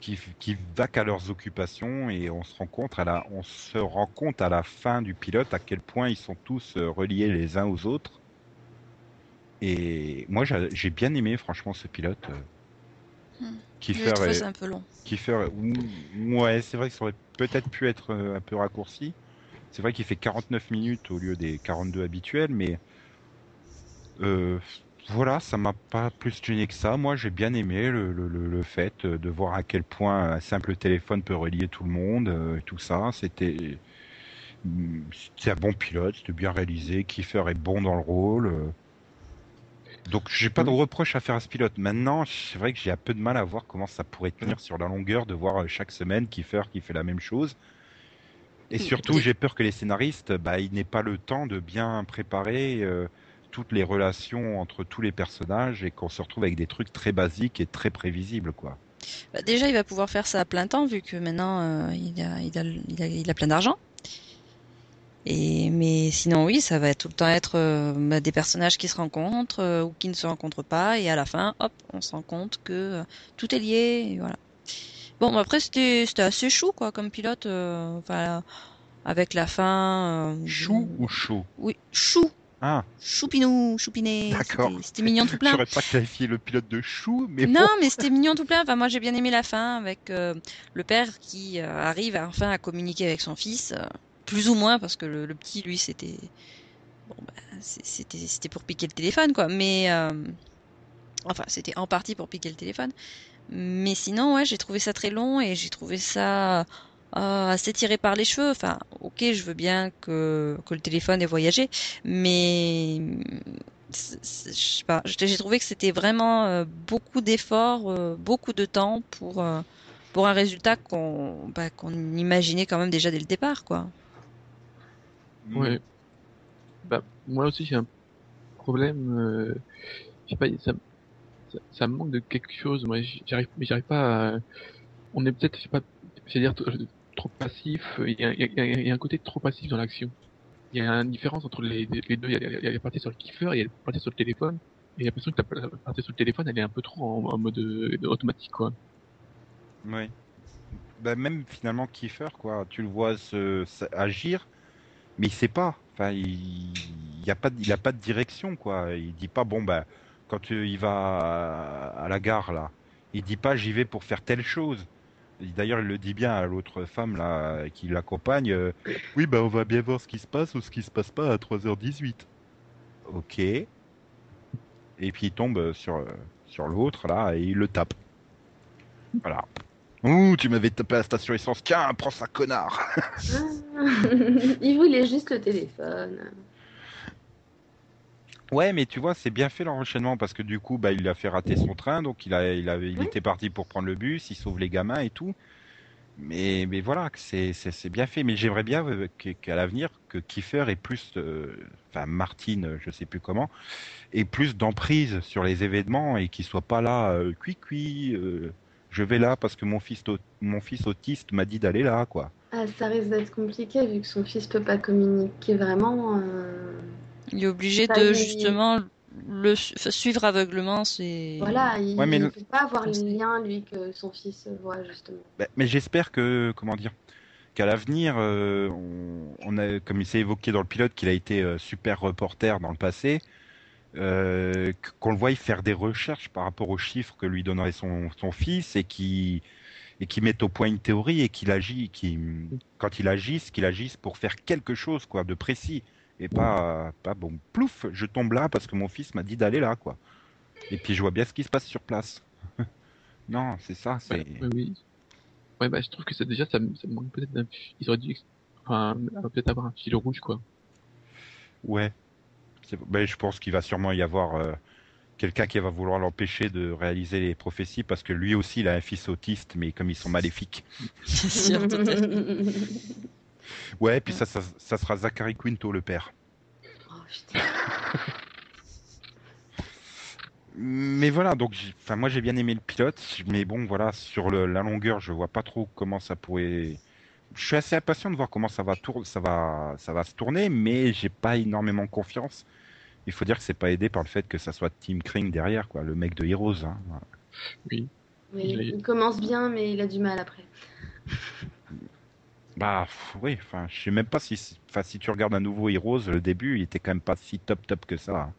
qui, qui vaquent à leurs occupations et on se rend compte à la, on se rend compte à la fin du pilote à quel point ils sont tous euh, reliés les uns aux autres. Et moi, j'ai j'ai bien aimé, franchement, ce pilote. Euh, Hmm. Kiefer est- un peu long. Kiefer, ouais, c'est vrai que ça aurait peut-être pu être euh, un peu raccourci. C'est vrai qu'il fait 49 minutes au lieu des 42 habituels, mais euh, voilà, ça m'a pas plus gêné que ça. Moi, j'ai bien aimé le, le, le, le fait de voir à quel point un simple téléphone peut relier tout le monde, euh, et tout ça. C'était mm, c'était un bon pilote, c'était bien réalisé. Kiefer est bon dans le rôle. Donc j'ai pas de reproche à faire à ce pilote. Maintenant, c'est vrai que j'ai un peu de mal à voir comment ça pourrait tenir sur la longueur de voir euh, chaque semaine Kiefer qui fait la même chose. Et surtout, j'ai peur que les scénaristes, bah, ils n'aient pas le temps de bien préparer euh, toutes les relations entre tous les personnages et qu'on se retrouve avec des trucs très basiques et très prévisibles, quoi. Bah, déjà, il va pouvoir faire ça à plein temps vu que maintenant euh, il, a, il, a, il, a, il a plein d'argent. Et mais sinon oui, ça va tout le temps être euh, bah, des personnages qui se rencontrent euh, ou qui ne se rencontrent pas et à la fin, hop, on se rend compte que euh, tout est lié et voilà. Bon, bah, après c'était c'était assez chou quoi comme pilote, enfin avec la fin. Chou ou chaud Oui, chou, Ah, choupinou, choupiné. D'accord. C'était- mignon tout plein. j'aurais pas qualifié le pilote de chou, mais Non, bon. mais c'était mignon tout plein. Enfin, moi, j'ai bien aimé la fin avec euh, le père qui euh, arrive enfin à communiquer avec son fils, plus ou moins, parce que le, petit, lui, c'était bon, bah, c'était pour piquer le téléphone, quoi. Mais euh, enfin, c'était en partie pour piquer le téléphone. Mais sinon, ouais, j'ai trouvé ça très long et j'ai trouvé ça euh, assez tiré par les cheveux. Enfin, ok, je veux bien que que le téléphone ait voyagé, mais je sais pas, j'ai trouvé que c'était vraiment euh, beaucoup d'efforts, beaucoup de temps pour pour un résultat qu'on bah, qu'on imaginait quand même déjà dès le départ, quoi. Ouais. Bah, moi aussi, j'ai un problème. Euh, je sais pas, ça, ça, ça me manque de quelque chose. Moi, j'arrive, mais j'arrive pas. À... On est peut-être, je sais pas, c'est-à-dire t- trop passif. Il y, a, il, y a, il y a un côté trop passif dans l'action. Il y a une différence entre les, les deux. Il y, a, il y a les parties sur le kiffer et il y a les parties sur le téléphone. Et j'ai l'impression que la, la partie sur le téléphone, elle est un peu trop en, en mode euh, automatique, quoi. Oui. Bah, même finalement Kiefer, quoi. Tu le vois se, se- agir, mais il sait pas. Enfin, il, il y a pas, de- il a pas de direction, quoi. Il dit pas bon bah quand il va à, la gare là, il dit pas j'y vais pour faire telle chose. Et D'ailleurs, il le dit bien à l'autre femme là qui l'accompagne. euh, oui, bah on va bien voir ce qui se passe ou ce qui se passe pas à 3h18. Ok. Et puis il tombe sur sur l'autre là et il le tape. Voilà. (laughs) Ouh, tu m'avais tapé à la station essence. Tiens, prends ça, connard. (laughs) il voulait juste le téléphone. Ouais, mais tu vois, c'est bien fait l'enchaînement parce que du coup, bah, il a fait rater son train, donc il a, il il Oui. était parti pour prendre le bus, il sauve les gamins et tout. Mais, mais voilà, c'est, c'est, bien fait. Mais j'aimerais bien euh, qu'à l'avenir, que Kiefer ait plus, euh, enfin Martine, je sais plus comment, ait plus d'emprise sur les événements et qu'il soit pas là, euh, cui cui, euh, je vais là parce que mon fils, mon fils autiste m'a dit d'aller là, quoi. Ah, ça risque d'être compliqué vu que son fils peut pas communiquer vraiment. euh, Il est obligé Bah, de justement le suivre aveuglement. C'est Voilà, il Ouais, mais ne le- peut pas avoir Comme le ça. lien, lui, que son fils voit, justement. Ben, mais j'espère que, comment dire, qu'à l'avenir, euh, on, on a, comme il s'est évoqué dans le pilote, qu'il a été euh, super reporter dans le passé, euh, qu- qu'on le voie faire des recherches par rapport aux chiffres que lui donnerait son, son fils et qui et qui mette au point une théorie et qu'il agit, qui quand il agisse, qu'il agisse pour faire quelque chose quoi de précis et pas pas bon plouf, je tombe là parce que mon fils m'a dit d'aller là quoi. Et puis je vois bien ce qui se passe sur place. (laughs) non, c'est ça, c'est. Ouais, oui. Ouais, bah, je trouve que ça, déjà, ça, me- ça manque peut-être d'un, ils auraient dû, enfin, peut-être avoir un fil rouge, quoi. Ouais. Ben, je pense qu'il va sûrement y avoir euh, quelqu'un qui va vouloir l'empêcher de réaliser les prophéties parce que lui aussi il a un fils autiste, mais comme ils sont (laughs) maléfiques. c'est sûr. tout à fait. (laughs) Ouais, puis ça, ça, ça sera Zachary Quinto le père. Oh, putain. (laughs) Mais voilà, donc, enfin moi j'ai bien aimé le pilote, mais bon voilà sur le- la longueur, je vois pas trop comment ça pourrait. Je suis assez impatient de voir comment ça va tour... ça va ça va se tourner, mais j'ai pas énormément confiance. Il faut dire que c'est pas aidé par le fait que ça soit Tim Kring derrière, quoi, le mec de Heroes. Hein. Oui. Oui, Il est- il commence bien, mais il a du mal après. Bah pff, oui, enfin je sais même pas si, enfin si tu regardes un nouveau Heroes, le début il était quand même pas si top top que ça.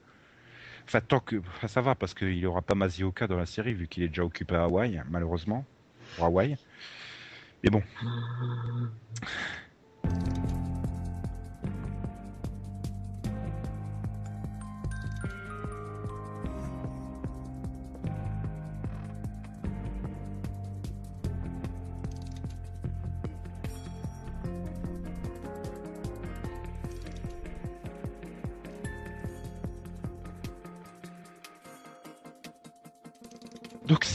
Enfin tant que, enfin, ça va parce qu'il aura pas Mazioka dans la série vu qu'il est déjà occupé à Hawaï, malheureusement, pour Hawaï. Mais bon.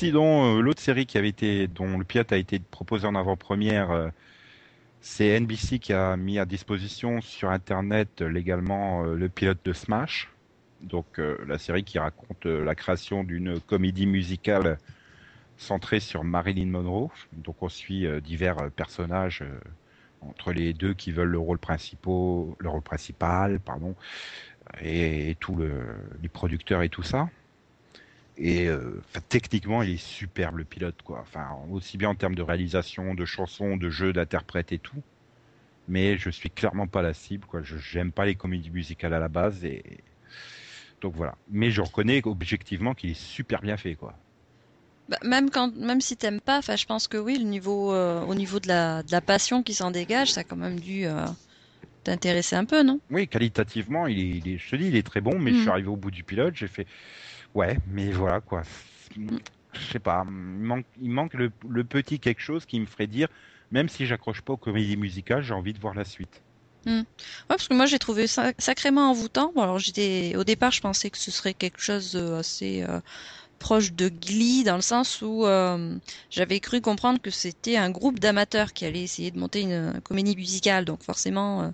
Sinon, euh, l'autre série qui avait été, dont le pilote a été proposé en avant-première, euh, c'est NBC qui a mis à disposition sur Internet euh, légalement le pilote de Smash. Donc la série qui raconte la création d'une comédie musicale centrée sur Marilyn Monroe. Donc on suit divers personnages entre les deux qui veulent le rôle principal, le rôle principal, pardon, et, et le, les producteurs et tout ça. Et euh, techniquement, il est superbe le pilote, quoi. Enfin, aussi bien en termes de réalisation, de chansons, de jeux, d'interprètes et tout. Mais je suis clairement pas la cible, quoi. Je j'aime pas les comédies musicales à la base et donc voilà. Mais je reconnais objectivement qu'il est super bien fait, quoi. Bah, même quand, même si t'aimes pas, enfin, je pense que oui, le niveau, euh, au niveau de la, de la passion qui s'en dégage, ça a quand même dû euh, t'intéresser un peu, non? Oui, qualitativement, il est, il est- je te dis, il est très bon. Mais je suis arrivé au bout du pilote, j'ai fait, ouais, mais voilà, quoi. Je sais pas, il manque, le, petit quelque chose qui me ferait dire, même si j'accroche pas aux comédies musicales, j'ai envie de voir la suite. Ouais, parce que moi j'ai trouvé ça sacrément envoûtant. Alors j'étais, au départ, je pensais que ce serait quelque chose euh, assez euh, proche de Glee, dans le sens où euh, j'avais cru comprendre que c'était un groupe d'amateurs qui allait essayer de monter une comédie musicale. Donc forcément,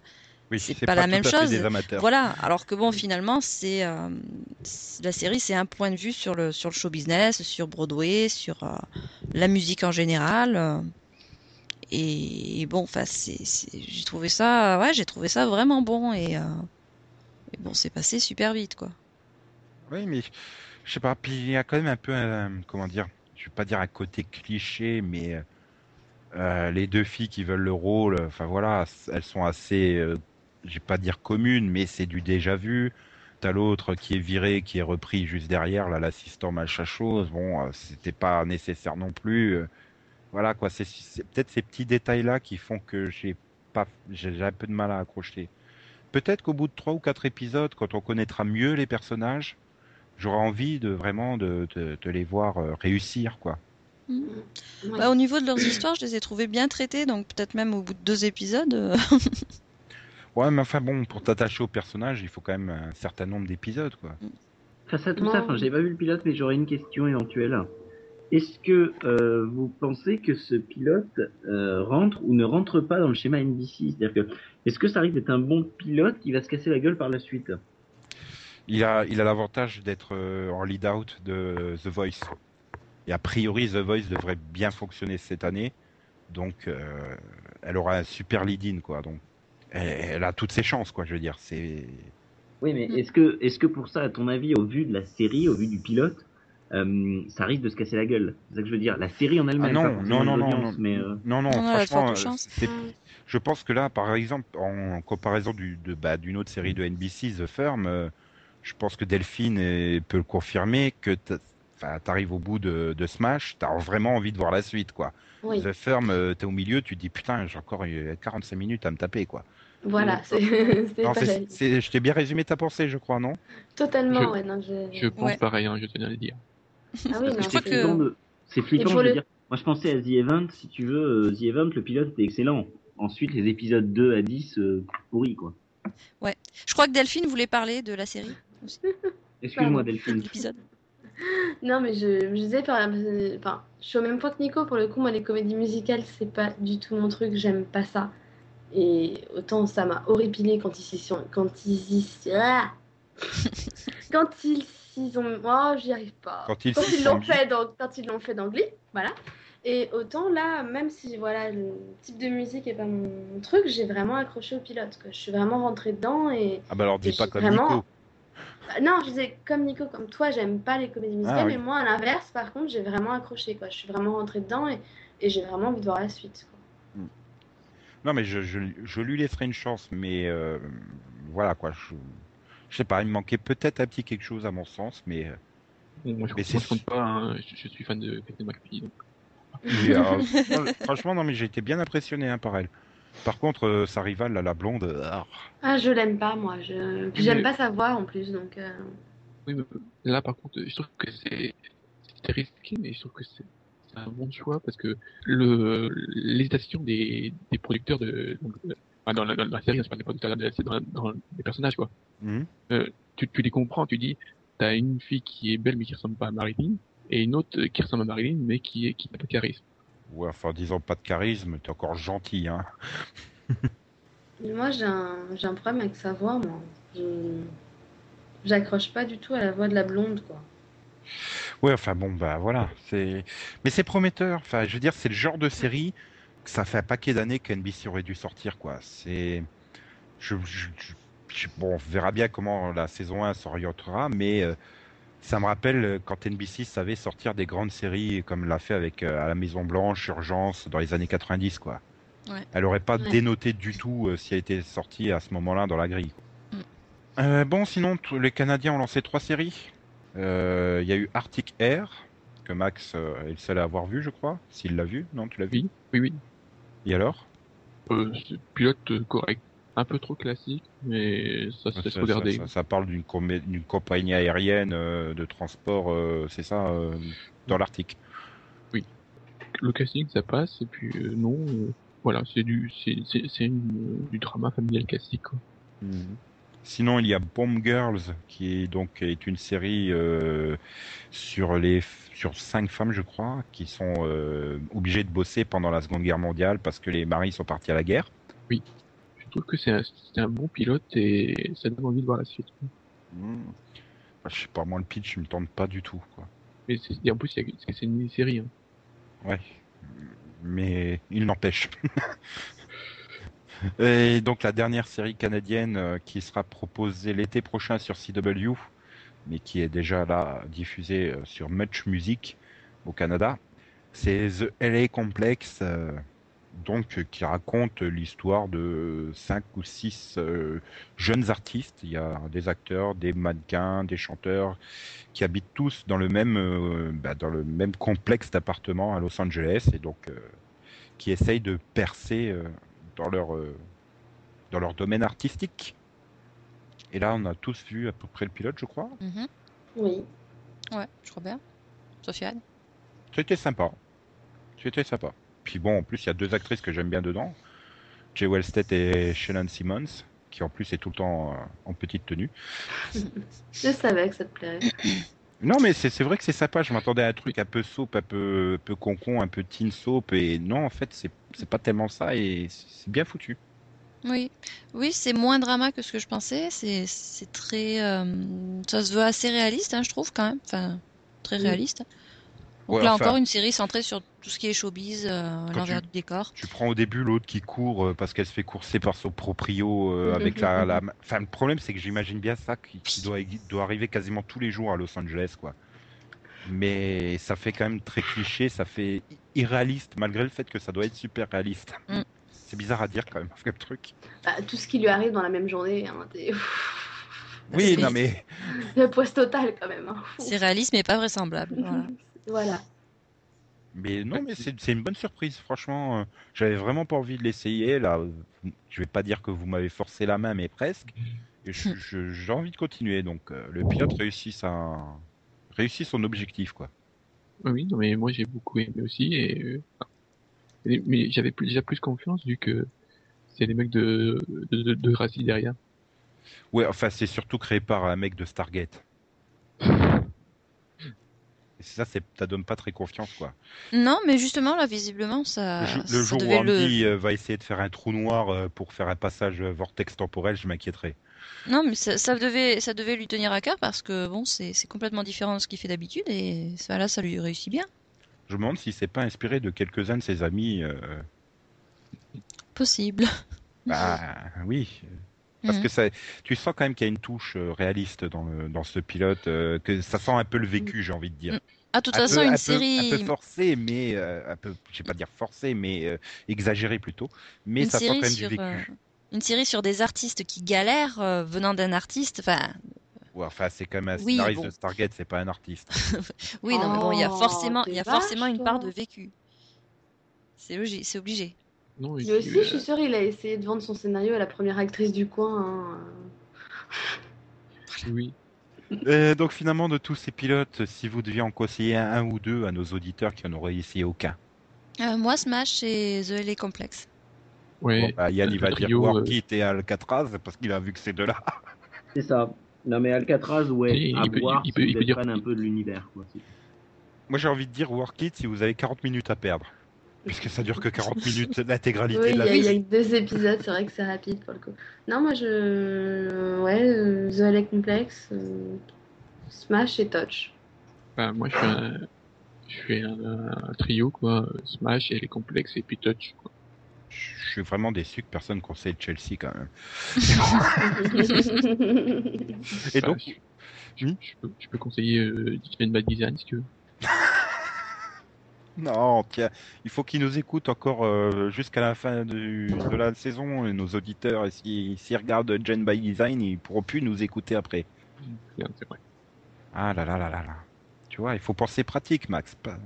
Oui, C'est pas la même chose. Voilà, alors que bon, finalement, c'est euh, la série, c'est un point de vue sur le sur le show business, sur Broadway, sur euh, la musique en général. euh, et, et bon, enfin, j'ai trouvé ça, ouais, j'ai trouvé ça vraiment bon et, et bon, c'est passé super vite, quoi. Oui, mais je sais pas. Puis il y a quand même un peu, un- comment dire, je vais pas dire un côté cliché, mais les deux filles qui veulent le rôle, enfin voilà, elles sont assez, vais pas dire communes, mais c'est du déjà vu. T'as l'autre qui est viré, qui est repris juste derrière, là, l'assistant machin chose. Bon, euh, c'était pas nécessaire non plus. euh, voilà quoi, c'est peut-être ces petits détails-là qui font que j'ai pas, j'ai j'ai un peu de mal à accrocher. Peut-être qu'au bout de trois ou quatre épisodes, quand on connaîtra mieux les personnages, j'aurai envie de vraiment de, de, les voir euh, réussir quoi. Bah, au niveau de leurs histoires, je les ai trouvées bien traitées, donc peut-être même au bout de deux épisodes. (laughs) Ouais, mais enfin bon, pour t'attacher au personnage, il faut quand même un certain nombre d'épisodes, quoi. Face à tout Non. ça, enfin, j'ai pas vu le pilote, mais j'aurais une question éventuelle. Est-ce que euh, vous pensez que ce pilote euh, rentre ou ne rentre pas dans le schéma NBC C'est-à-dire que est-ce que ça arrive d'être un bon pilote qui va se casser la gueule par la suite? Il a, il a l'avantage d'être euh, en lead-out de The Voice. Et a priori, The Voice devrait bien fonctionner cette année. Donc, euh, elle aura un super lead-in, quoi. Donc, elle, a toutes ses chances, quoi, je veux dire. C'est. Oui, mais Mm. est-ce que est-ce que pour ça, à ton avis, au vu de la série, au vu du pilote, euh, ça risque de se casser la gueule? C'est ça que je veux dire. La série en Ah elle-même, forcément non, non, non, non, mais euh, non, non, Non, franchement, euh, je pense que là, par exemple, en comparaison du, de, bah, d'une autre série de NBC, The Firm, euh, je pense que Delphine est- peut le confirmer que t'arrives au bout de, de Smash, t'as vraiment envie de voir la suite, quoi. Oui, The Firm, euh, t'es au milieu, tu te dis putain, j'ai encore euh, 45 minutes à me taper, quoi. Voilà, c'est (laughs) c'est je t'ai bien résumé ta pensée, je crois, non? Totalement, Je- ouais. Non, je... Je pense Ouais. pareil, hein, je tenais à le dire. Ah oui, c'est crois que- flippant. de- flippant, je veux le- dire. Moi, je pensais à The Event, si tu veux. euh, The Event, le pilote était excellent. Ensuite, les épisodes 2 à 10, euh, pourris, quoi. Je crois que Delphine voulait parler de la série, (laughs) Excuse-moi. Delphine. l'épisode. (laughs) Non, mais je, je disais, par exemple, enfin, je suis au même point que Nico, pour le coup, moi, les comédies musicales, c'est pas du tout mon truc, j'aime pas ça. Et autant ça m'a horripilé quand ils s'y sont. Quand ils y. Ah (laughs) quand ils s'y ont. Oh, j'y arrive pas. Quand ils s'y l'ont fait dans, quand ils l'ont fait dans Glee, voilà. Et autant là, même si voilà, le type de musique est pas mon truc, j'ai vraiment accroché au pilote. Quoi. Je suis vraiment rentrée dedans et. Ah bah alors dis pas comme vraiment- Nico. Bah, non, je disais comme Nico, comme toi, j'aime pas les comédies musicales, Ah oui. mais moi, à l'inverse, par contre, j'ai vraiment accroché. Quoi. Je suis vraiment rentrée dedans et, et j'ai vraiment envie de voir la suite. Quoi. Non mais je, je, je lui laisserai une chance, mais euh, voilà quoi. Je, je sais pas, il me manquait peut-être un petit quelque chose à mon sens, mais euh, Bon, moi, je, Mais compte pas, hein, je, je suis fan de Captain McPhee. Donc. euh, (laughs) franchement non mais j'ai été bien impressionné hein, par elle. Par contre, euh, sa rivale, là, la blonde, euh, ah, Ah, je l'aime pas, moi. Je... J'aime mais- pas sa voix en plus, donc. euh, Oui, mais là, par contre, je trouve que c'est c'est risqué, mais je trouve que c'est un bon choix parce que le l'hésitation des, des producteurs de, donc, enfin, dans, la, dans la série, c'est pas des producteurs, c'est dans, dans les personnages quoi. hum, Tu, tu les comprends, tu dis, t'as une fille qui est belle mais qui ressemble pas à Marilyn et une autre qui ressemble à Marilyn mais qui est qui n'a pas de charisme. ouais, enfin disons pas de charisme, t'es encore gentil, hein. (laughs) mais Moi, j'ai un... j'ai un problème avec sa voix, moi. Je... J'accroche pas du tout à la voix de la blonde, quoi. Ouais, enfin bon, bah voilà, c'est, mais c'est prometteur. Enfin, je veux dire, c'est le genre de série que ça fait un paquet d'années que NBC aurait dû sortir, quoi. C'est, je, je- je- je- bon, on verra bien comment la saison 1 s'orientera, mais euh, ça me rappelle euh, quand NBC savait sortir des grandes séries comme l'a fait avec euh, à la Maison Blanche, Urgence dans les années 90, quoi. Ouais. Elle aurait pas Ouais. dénoté du tout euh, si elle était sortie à ce moment-là dans la grille. quoi. Mm. Bon, sinon, t- les Canadiens ont lancé trois séries. Euh, Il y a eu Arctic Air, que Max euh, est le seul à avoir vu, je crois. S'il l'a vu, non, tu l'as vu Oui, oui, oui. Et alors Euh, pilote correct, un peu trop classique, mais ça se laisse ça- regarder. ça- ça parle d'une compagnie aérienne euh, de transport, euh, c'est ça, euh, dans l'Arctique. le casting ça passe et puis non voilà c'est du c'est du drama familial classique quoi. Sinon, il y a Bomb Girls, qui est donc est une série euh, sur les sur cinq femmes, je crois, qui sont euh, obligées de bosser pendant la Seconde Guerre mondiale parce que les maris sont partis à la guerre. je trouve que c'est un, bon pilote et ça donne envie de voir la suite Hmm. Bah, je sais pas, moi le pitch il me tente pas du tout, quoi. mais c'est et en plus c'est une mini-série hein. Ouais, mais il n'empêche. (laughs) Et donc la dernière série canadienne euh, qui sera proposée l'été prochain sur CW, mais qui est déjà là diffusée euh, sur Much Music au Canada, c'est The LA Complex, euh, donc qui raconte l'histoire de cinq ou six jeunes artistes. Il y a des acteurs, des mannequins, des chanteurs qui habitent tous dans le même bah, dans le même complexe d'appartements à Los Angeles et donc qui essayent de percer dans leur euh, dans leur domaine artistique. Et là, on a tous vu à peu près le pilote, je crois. Mhm. Oui. Ouais, je crois bien. Sofiane C'était sympa. C'était sympa. Puis bon, en plus, il y a deux actrices que j'aime bien dedans. Jay Wellstead et Shannon Simmons. qui en plus est tout le temps euh, en petite tenue. (laughs) Je savais que ça te plairait. (coughs) Non, mais c'est vrai que c'est sympa. Je m'attendais à un truc un peu soap, un peu, un peu concon, un peu teen soap, et non, en fait, c'est pas tellement ça, et c'est bien foutu. Oui, oui, c'est moins drama que ce que je pensais. C'est c'est très, euh, ça se veut assez réaliste, hein, je trouve quand même. Enfin, très Oui. Donc Ouais, là enfin- encore une série centrée sur tout ce qui est showbiz, euh, l'envers du décor. Tu prends au début l'autre qui court euh, parce qu'elle se fait courser par son proprio euh, avec la, la. (laughs) Enfin, le problème, c'est que j'imagine bien ça qui, qui doit, doit arriver quasiment tous les jours à Los Angeles, quoi. Mais ça fait quand même très cliché, ça fait irréaliste, malgré le fait que ça doit être super réaliste. Mm. C'est bizarre à dire quand même, (laughs) comme truc. Bah, tout ce qui lui arrive dans la même journée, hein, (laughs) Oui, c'est- non mais. la poisse totale quand même. hein. C'est réaliste mais pas vraisemblable. Voilà. Voilà. Mais non, mais c'est une bonne surprise, franchement. euh, J'avais vraiment pas envie de l'essayer. Là, je vais pas dire que vous m'avez forcé la main, mais presque. Je- j'ai envie de continuer. Donc, euh, le pilote réussit sa... réussit son objectif, quoi. Oui, non, mais moi j'ai beaucoup aimé aussi et, euh, mais j'avais plus, déjà plus confiance vu que c'est les mecs de de, de, de Gracie derrière. Ouais, enfin, c'est surtout créé par un mec de Stargate. (laughs) Et ça, c'est, ça donne pas très confiance, quoi. Non, mais justement là, visiblement, ça. le ça jour où le- Andy euh, va essayer de faire un trou noir euh, pour faire un passage euh, vortex temporel, je m'inquiéterai. Non, mais ça, ça devait, ça devait lui tenir à cœur parce que bon, c'est c'est complètement différent de ce qu'il fait d'habitude et ça, là, ça lui réussit bien. Je me demande si c'est pas inspiré de quelques-uns de ses amis. euh, Possible. Bah oui. Parce Mhm. que ça, tu sens quand même qu'il y a une touche euh, réaliste dans, le, dans ce pilote, euh, que ça sent un peu le vécu, j'ai envie de dire. Ah, de toute Un façon, peu- un une peu- série, un peu forcé, mais euh, un peu, je vais pas dire forcé, mais euh, exagéré plutôt. Mais une ça sent quand même sur, du vécu. euh, une série sur des artistes qui galèrent euh, venant d'un artiste. Enfin, Ouais, enfin, c'est quand même un Oui, scénariste bon. de Stargate, c'est pas un artiste. (laughs) oui, non, mais bon, il y a Oh, forcément, il y a forcément vache, une part de vécu. C'est logique, c'est obligé. Non, il- aussi, euh, je suis sûre, il a essayé de vendre son scénario à la première actrice du coin. hein. oui. (laughs) Euh, donc finalement, de tous ces pilotes, si vous deviez en conseiller un, un ou deux à nos auditeurs qui en auraient essayé aucun, Euh, moi, Smash et The LA Complex. Bon, bah, Yann il va dire euh, Warkit et Alcatraz parce qu'il a vu que c'est de là. (laughs) C'est ça. Non mais Alcatraz, ouais, Il- à il peut- voir il si peut- il peut êtes dire- fan un peu de l'univers. Moi j'ai envie de dire Warkit si vous avez 40 minutes à perdre. Puisque ça dure que 40 (laughs) minutes l'intégralité Oui, de il la y, a- il y a que deux épisodes, c'est vrai que c'est rapide pour le coup. Non, moi je. Ouais, euh, The LA Complex, euh, Smash et Touch. Enfin, moi je fais un, je fais un, un trio quoi, Smash et les complexes et puis Touch. Quoi. Je suis vraiment déçu que personne conseille Chelsea quand même. (laughs) (laughs) Et donc, je, je, je peux, je peux conseiller euh, Disney Bad Design si tu veux. Non, tiens, il faut qu'ils nous écoutent encore euh, jusqu'à la fin du- de la saison, et nos auditeurs, et s'ils regardent Gen by Design, ils pourront plus nous écouter après. C'est c'est vrai. Ah là là là là là. Tu vois, il faut penser pratique, Max. Pas-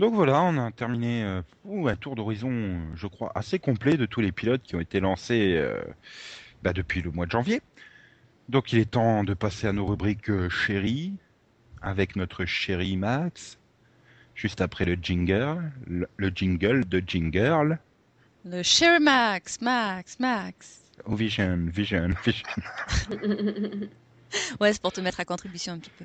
Donc voilà, on a terminé euh, un tour d'horizon, euh, je crois, assez complet de tous les pilotes qui ont été lancés euh, bah, depuis le mois de janvier. Donc il est temps de passer à nos rubriques euh, chérie, avec notre chéri Max, juste après le jingle, le, le jingle de Jingle. Le Sherry Max, Max, Max. Oh, vision, vision, vision. (laughs) Ouais, c'est pour te mettre à contribution un petit peu.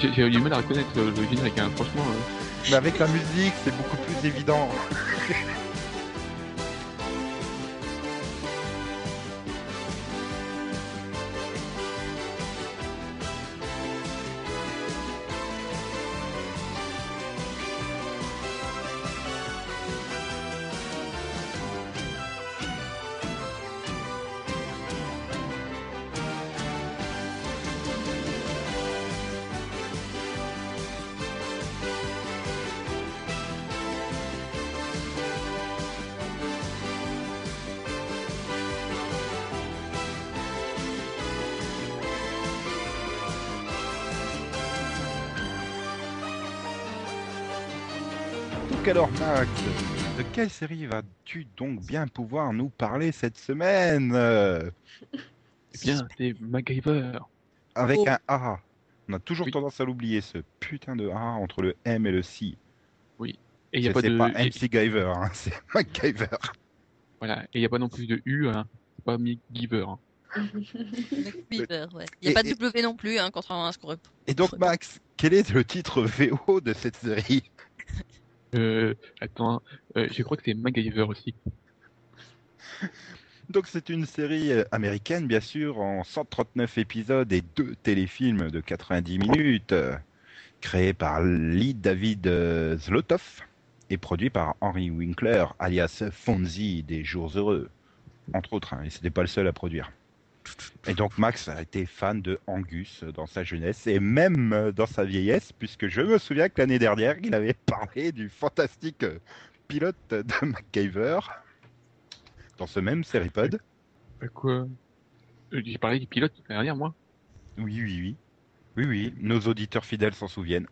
J'ai eu du mal à reconnaître le générique, franchement. euh, Mais avec la musique, c'est beaucoup plus évident. Donc alors Max, de quelle série vas-tu donc bien pouvoir nous parler cette semaine? (laughs) Eh bien, c'est MacGyver. Avec Oh. un A. On a toujours Oui. tendance à l'oublier, ce putain de A entre le M et le C. Et il y a C'est pas de, pas et- MC Giver, hein, (laughs) c'est MacGyver. voilà. Et il y a pas non plus de U, hein. C'est pas MacGyver. Hein. (laughs) Beaver, ouais. Il n'y a Et- pas de et- W non plus, hein, contrairement à ce qu'on Et donc Max, quel est le titre VO de cette série? Euh, attends, euh, je crois que c'est MacGyver aussi. (laughs) Donc c'est une série euh, américaine bien sûr en 139 épisodes et deux téléfilms de 90 minutes créés par Lee David Zlotoff et produit par Henry Winkler alias Fonzie des Jours Heureux entre autres hein, et c'était pas le seul à produire. Et donc Max a été fan de Angus dans sa jeunesse et même euh, dans sa vieillesse puisque je me souviens que l'année dernière il avait parlé du fantastique euh, pilote de (laughs) MacGyver dans ce même Seripod. Euh, quoi? J'ai parlé du pilote l'année dernière, moi? Oui, oui, oui. Oui, oui, nos auditeurs fidèles s'en souviennent.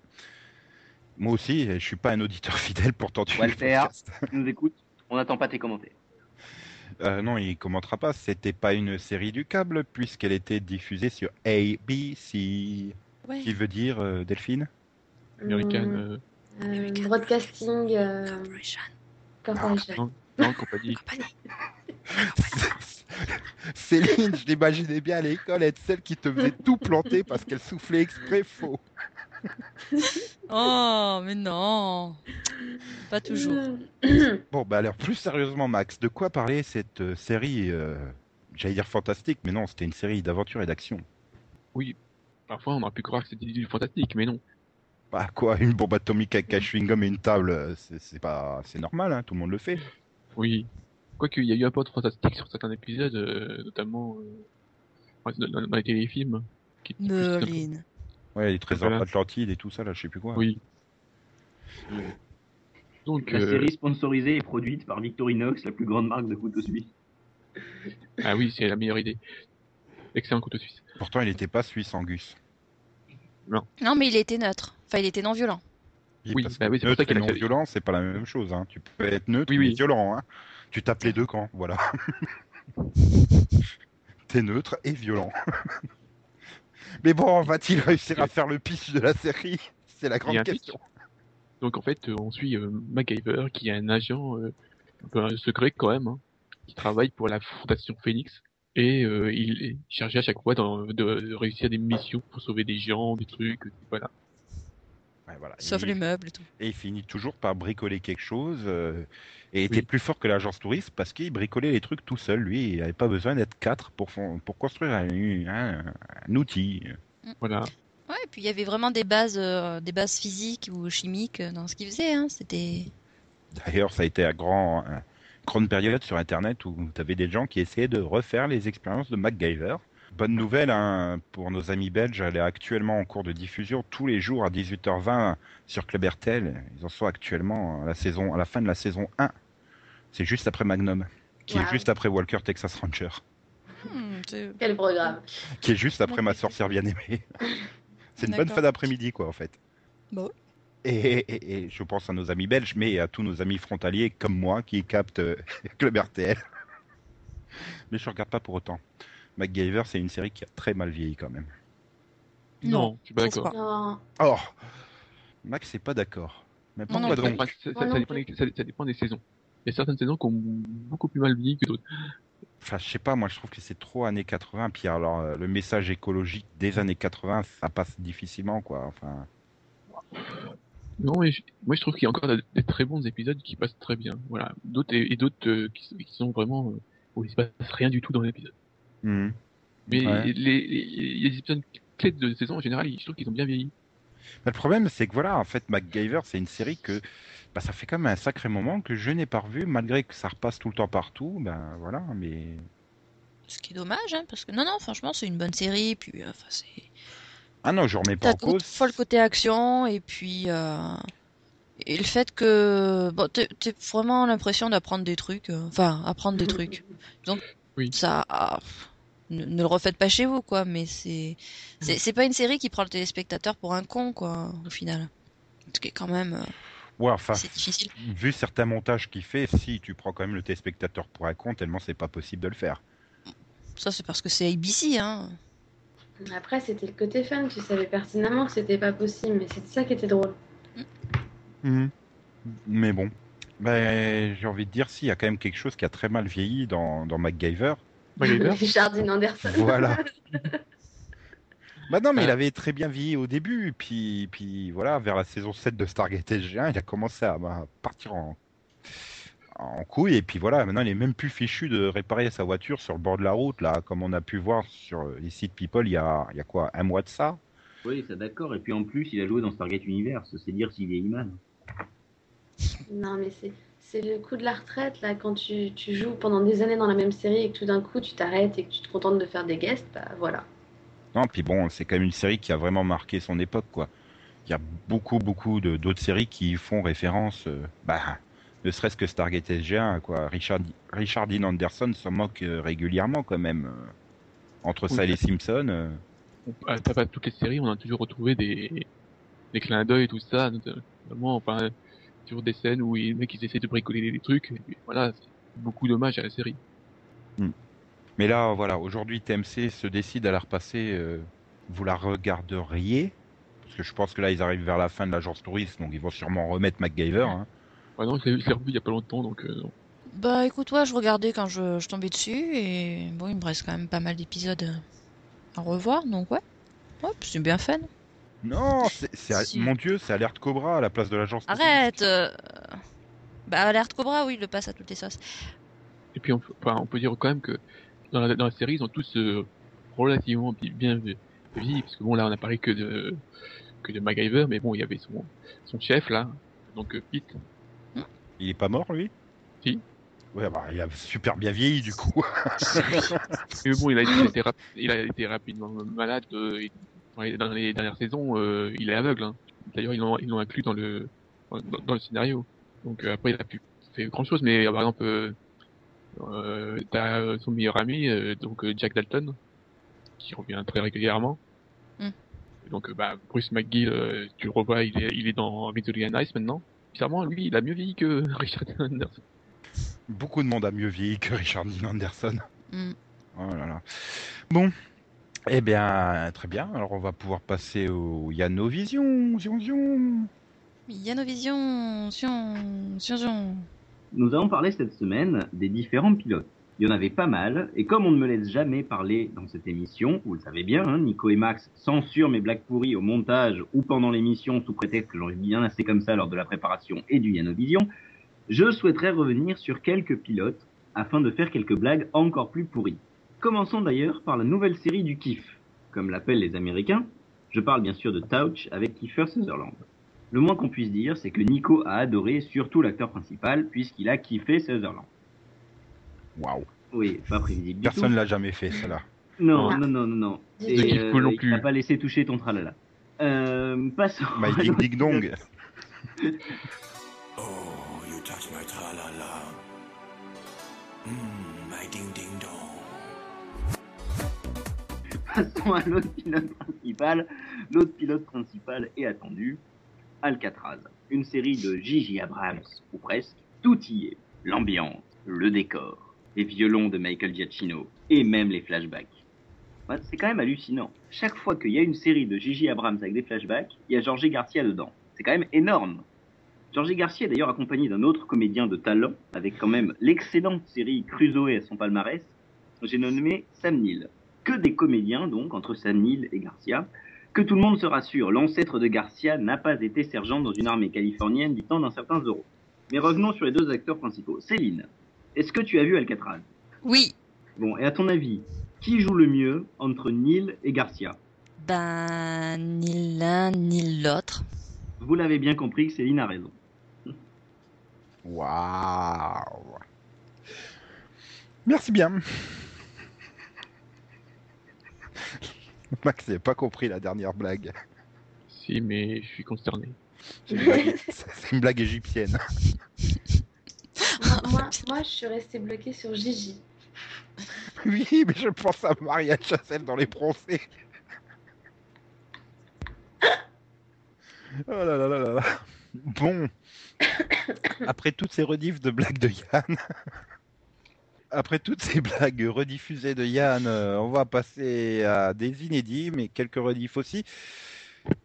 Moi aussi, je suis pas un auditeur (laughs) fidèle pourtant du Walter. Tu nous écoutes On n'attend pas tes commentaires. Euh, non, il commentera pas. C'était pas une série du câble puisqu'elle était diffusée sur ABC, Ouais. qui veut dire euh, Delphine? Américaine. Hum, Euh, American broadcasting euh, Corporation. Corporation. non, non, compagnie. (laughs) Compagnie. (laughs) Céline, je l'imaginais bien à l'école être celle qui te faisait tout planter parce qu'elle soufflait exprès faux. (laughs) Oh, mais non. Pas toujours. (coughs) Bon, bah alors plus sérieusement, Max, de quoi parler cette euh, série euh, J'allais dire fantastique, mais non, c'était une série d'aventure et d'action. Oui. Parfois, on aurait pu croire que c'était du fantastique, mais non. Bah quoi, une bombe atomique avec un chewing-gum et une table, euh, c'est pas, c'est normal, hein, tout le monde le fait. Oui. Quoique, il y a eu un peu de fantastique sur certains épisodes, euh, notamment euh, dans, les téléfilms. Qui. Ouais, les trésors Voilà. d'Atlantide et tout ça, là, je sais plus quoi. Oui. Donc, La euh, série sponsorisée et produite par Victorinox, la plus grande marque de couteaux suisses. ah oui, c'est la meilleure idée. Excellent couteau suisse. Pourtant, il était pas suisse, Angus. Non, mais il était neutre. Enfin, il était non violent. Oui, parce bah que oui, c'est pour neutre ça qu'elle et non violent, c'est pas la même chose. Hein. Tu peux être neutre Oui, mais oui. violent. Hein. Tu tapes les deux camps, voilà. (laughs) T'es neutre et violent. (laughs) mais bon, va-t-il réussir à faire le pitch de la série (laughs) C'est la grande pitch. question. Donc en fait, euh, on suit euh, MacGyver, qui est un agent euh, un peu un secret quand même, hein, qui travaille pour la Fondation Phoenix. Et euh, il est chargé à chaque fois de, de réussir des missions pour sauver des gens, des trucs, voilà. Voilà. Sauf Et- les meubles et tout. Et il finit toujours par bricoler quelque chose euh, et était Oui. plus fort que l'agence touriste parce qu'il bricolait les trucs tout seul. Lui, il n'avait pas besoin d'être quatre pour, pour construire un, un- un outil. Voilà. Ouais, et puis il y avait vraiment des bases, euh, des bases physiques ou chimiques euh, dans ce qu'il faisait. Hein. C'était. D'ailleurs, ça a été à grand, une grande période sur Internet où tu avais des gens qui essayaient de refaire les expériences de MacGyver. Bonne nouvelle hein, pour nos amis belges, elle est actuellement en cours de diffusion tous les jours à 18h20 sur Club RTL. Ils en sont actuellement à la, saison, à la fin de la saison 1. C'est juste après Magnum, qui est juste après Walker Texas Ranger. Hmm, c'est- Quel programme. qui est juste après ma sorcière bien aimée. (laughs) C'est une bonne fin d'après-midi, quoi, en fait. Bon. Et, et- et je pense à nos amis belges, mais à tous nos amis frontaliers comme moi qui captent euh, (laughs) Club RTL. Mais je regarde pas pour autant. MacGyver, c'est une série qui a très mal vieilli quand même. Non, je suis pas d'accord. Non. Oh Max, c'est pas d'accord. Mais non pourquoi plus. donc ça, ça- non ça dépend des, ça, ça dépend des saisons. Il y a certaines saisons qui ont beaucoup plus mal vieilli que d'autres. Enfin, je sais pas, moi je trouve que c'est trop années 80. Puis alors, euh, le message écologique des années 80, ça passe difficilement, quoi. Enfin, Non, mais je- moi je trouve qu'il y a encore des, des très bons épisodes qui passent très bien. Voilà. D'autres et, et d'autres euh, qui, qui sont vraiment euh, où il se passe rien du tout dans l'épisode. Hmm. Mais Ouais. les, les- il y a des épisodes clés de saison en général, je trouve qu'ils ont bien vieilli. Mais le problème, c'est que voilà, en fait, MacGyver, c'est une série que bah, ça fait quand même un sacré moment que je n'ai pas revu, malgré que ça repasse tout le temps partout. Ben voilà, mais Ce qui est dommage, hein, parce que non, non, franchement, c'est une bonne série. Puis, euh, enfin, c'est. ah non, je remets pas en cause. faut le côté action et puis euh, et le fait que bon t'as vraiment l'impression d'apprendre des trucs euh, enfin apprendre des (laughs) trucs donc Oui. ça ah, ne, ne le refaites pas chez vous quoi mais c'est c'est c'est pas une série qui prend le téléspectateur pour un con quoi au final ce qui est quand même euh, Ouais, enfin, c'est difficile. vu certains montages qu'il fait, si tu prends quand même le téléspectateur pour un con, tellement c'est pas possible de le faire. Ça, c'est parce que c'est ABC, hein. Après, c'était le côté fun, tu savais pertinemment que c'était pas possible, mais c'était ça qui était drôle. Mhm. Mais bon, ben, j'ai envie de dire, si, il y a quand même quelque chose qui a très mal vieilli dans, dans MacGyver. (laughs) Dean Anderson. Voilà. (laughs) bah non, mais Ouais. il avait très bien vieilli au début, puis, puis voilà, vers la saison 7 de Stargate SG1, il a commencé à bah, partir en, en couille, et puis voilà, maintenant il est même plus fichu de réparer sa voiture sur le bord de la route, là, comme on a pu voir sur les sites People il y a, il y a quoi, un mois de ça? Oui, ça d'accord. Et puis en plus, il a joué dans Stargate Universe. C'est dire s'il est Iman. Non, mais c'est. C'est le coup de la retraite, là, quand tu, tu joues pendant des années dans la même série et que tout d'un coup tu t'arrêtes et que tu te contentes de faire des guests, bah voilà. Non, puis bon, c'est quand même une série qui a vraiment marqué son époque, quoi. Il y a beaucoup, beaucoup de- d'autres séries qui font référence, euh, bah, ne serait-ce que Stargate SG1, quoi. Richard, Richard Dean Anderson s'en moque euh, régulièrement, quand même. euh, entre ça et les Simpsons. euh. On- à travers toutes les séries, on a toujours retrouvé des, des clins d'œil, tout ça, notamment, enfin, toujours des scènes où les mecs ils essaient de bricoler des trucs, et puis voilà, c'est beaucoup d'hommages à la série. Mais là, voilà, aujourd'hui, TMC se décide à la repasser. euh, vous la regarderiez? Parce que je pense que là, ils arrivent vers la fin de l'agence touriste, donc ils vont sûrement remettre MacGyver. Hein. Ouais, non, je l'ai revu il y a pas longtemps, donc euh, non. Bah écoute, ouais, je regardais quand je, je tombais dessus et bon, il me reste quand même pas mal d'épisodes à revoir, donc ouais. Ouais, c'est bien fun. Non, c'est, c'est- Si. mon Dieu, c'est Alerte Cobra à la place de l'agence. Arrête euh, Bah Alerte Cobra, oui, il le passe à toutes les sauces. Et puis on, peut- enfin, on peut dire quand même que dans la, dans la série, ils ont tous euh, relativement bi- bien vi- vieilli, parce que bon là on a parlé que de que de MacGyver, mais bon il y avait son son chef là, donc euh, Pete. Il est pas mort, lui? Si. Ouais, bah, il a super bien vieilli, du coup. (laughs) Mais bon il a, il a été rap- il a été rapidement malade. euh, et dans, les, dans les dernières saisons, euh, il est aveugle. Hein. D'ailleurs ils l'ont ils l'ont inclus dans le dans, dans le scénario. Donc euh, après il a pu faire grand chose, mais euh, par exemple euh, euh, t'as son meilleur ami euh, donc euh, Jack Dalton qui revient très régulièrement. Hmm. Donc euh, bah, Bruce McGill, euh, tu le revois, il est, il est dans and Ice maintenant. Bizarrement, lui, il a mieux vieilli que (laughs) Richard Anderson. Beaucoup de monde a mieux vieilli que Richard Dean Anderson. Mm. Oh là là. Bon. Eh bien, très bien. Alors, on va pouvoir passer au Yanovision. Zion, zion. Yanovision, Sion, Sion, Sion. Nous allons parler cette semaine des différents pilotes. Il y en avait pas mal, et comme on ne me laisse jamais parler dans cette émission, vous le savez bien, hein, Nico et Max censurent mes blagues pourries au montage ou pendant l'émission sous prétexte que j'en ai bien assez comme ça lors de la préparation et du Yanovision, je souhaiterais revenir sur quelques pilotes afin de faire quelques blagues encore plus pourries. Commençons d'ailleurs par la nouvelle série du kiff, comme l'appellent les Américains. Je parle bien sûr de Touch avec Kiefer Sutherland. Le moins qu'on puisse dire, c'est que Nico a adoré surtout l'acteur principal, puisqu'il a kiffé Sutherland. Waouh. Oui, pas prévisible Personne tout. l'a jamais fait, cela. Non, Non. non, non, non, non. Du Et, pas non il n'a pas laissé toucher ton tralala. Euh, passons. My à ding ding dong. (laughs) Oh, you touch my tra-la-la. Mmm, my ding-ding dong. Passons à l'autre pilote principal. L'autre pilote principal est attendu, Alcatraz. Une série de Gigi Abrams, ou presque. Tout y est. L'ambiance, le décor, les violons de Michael Giacchino, et même les flashbacks. C'est quand même hallucinant. Chaque fois qu'il y a une série de Gigi Abrams avec des flashbacks, il y a Jorge Garcia dedans. C'est quand même énorme. Jorge Garcia est d'ailleurs accompagné d'un autre comédien de talent, avec quand même l'excellente série Crusoe à son palmarès, j'ai nommé Sam Neill que des comédiens, donc, entre Sam Neill et Garcia. Que tout le monde se rassure, l'ancêtre de Garcia n'a pas été sergent dans une armée californienne du temps d'un certain Zorro. Mais revenons sur les deux acteurs principaux. Céline, est-ce que tu as vu Alcatraz? Oui, Bon, et à ton avis, qui joue le mieux entre Neill et Garcia? Ben ni l'un ni l'autre. Vous l'avez bien compris que Céline a raison. Waouh. Merci bien. (laughs) Max n'avait pas compris la dernière blague. Si, mais je suis consterné. C'est une blague, (laughs) c'est une blague égyptienne. moi, je suis restée bloquée sur Gigi. (laughs) Oui, mais je pense à Marianne Chassel dans les bronzés. Oh là là là là là. Bon, (coughs) Après toutes ces rediffs de blagues de Yann, après toutes ces (laughs) blagues rediffusées de Yann, euh, on va passer à des inédits, mais quelques rediffs aussi.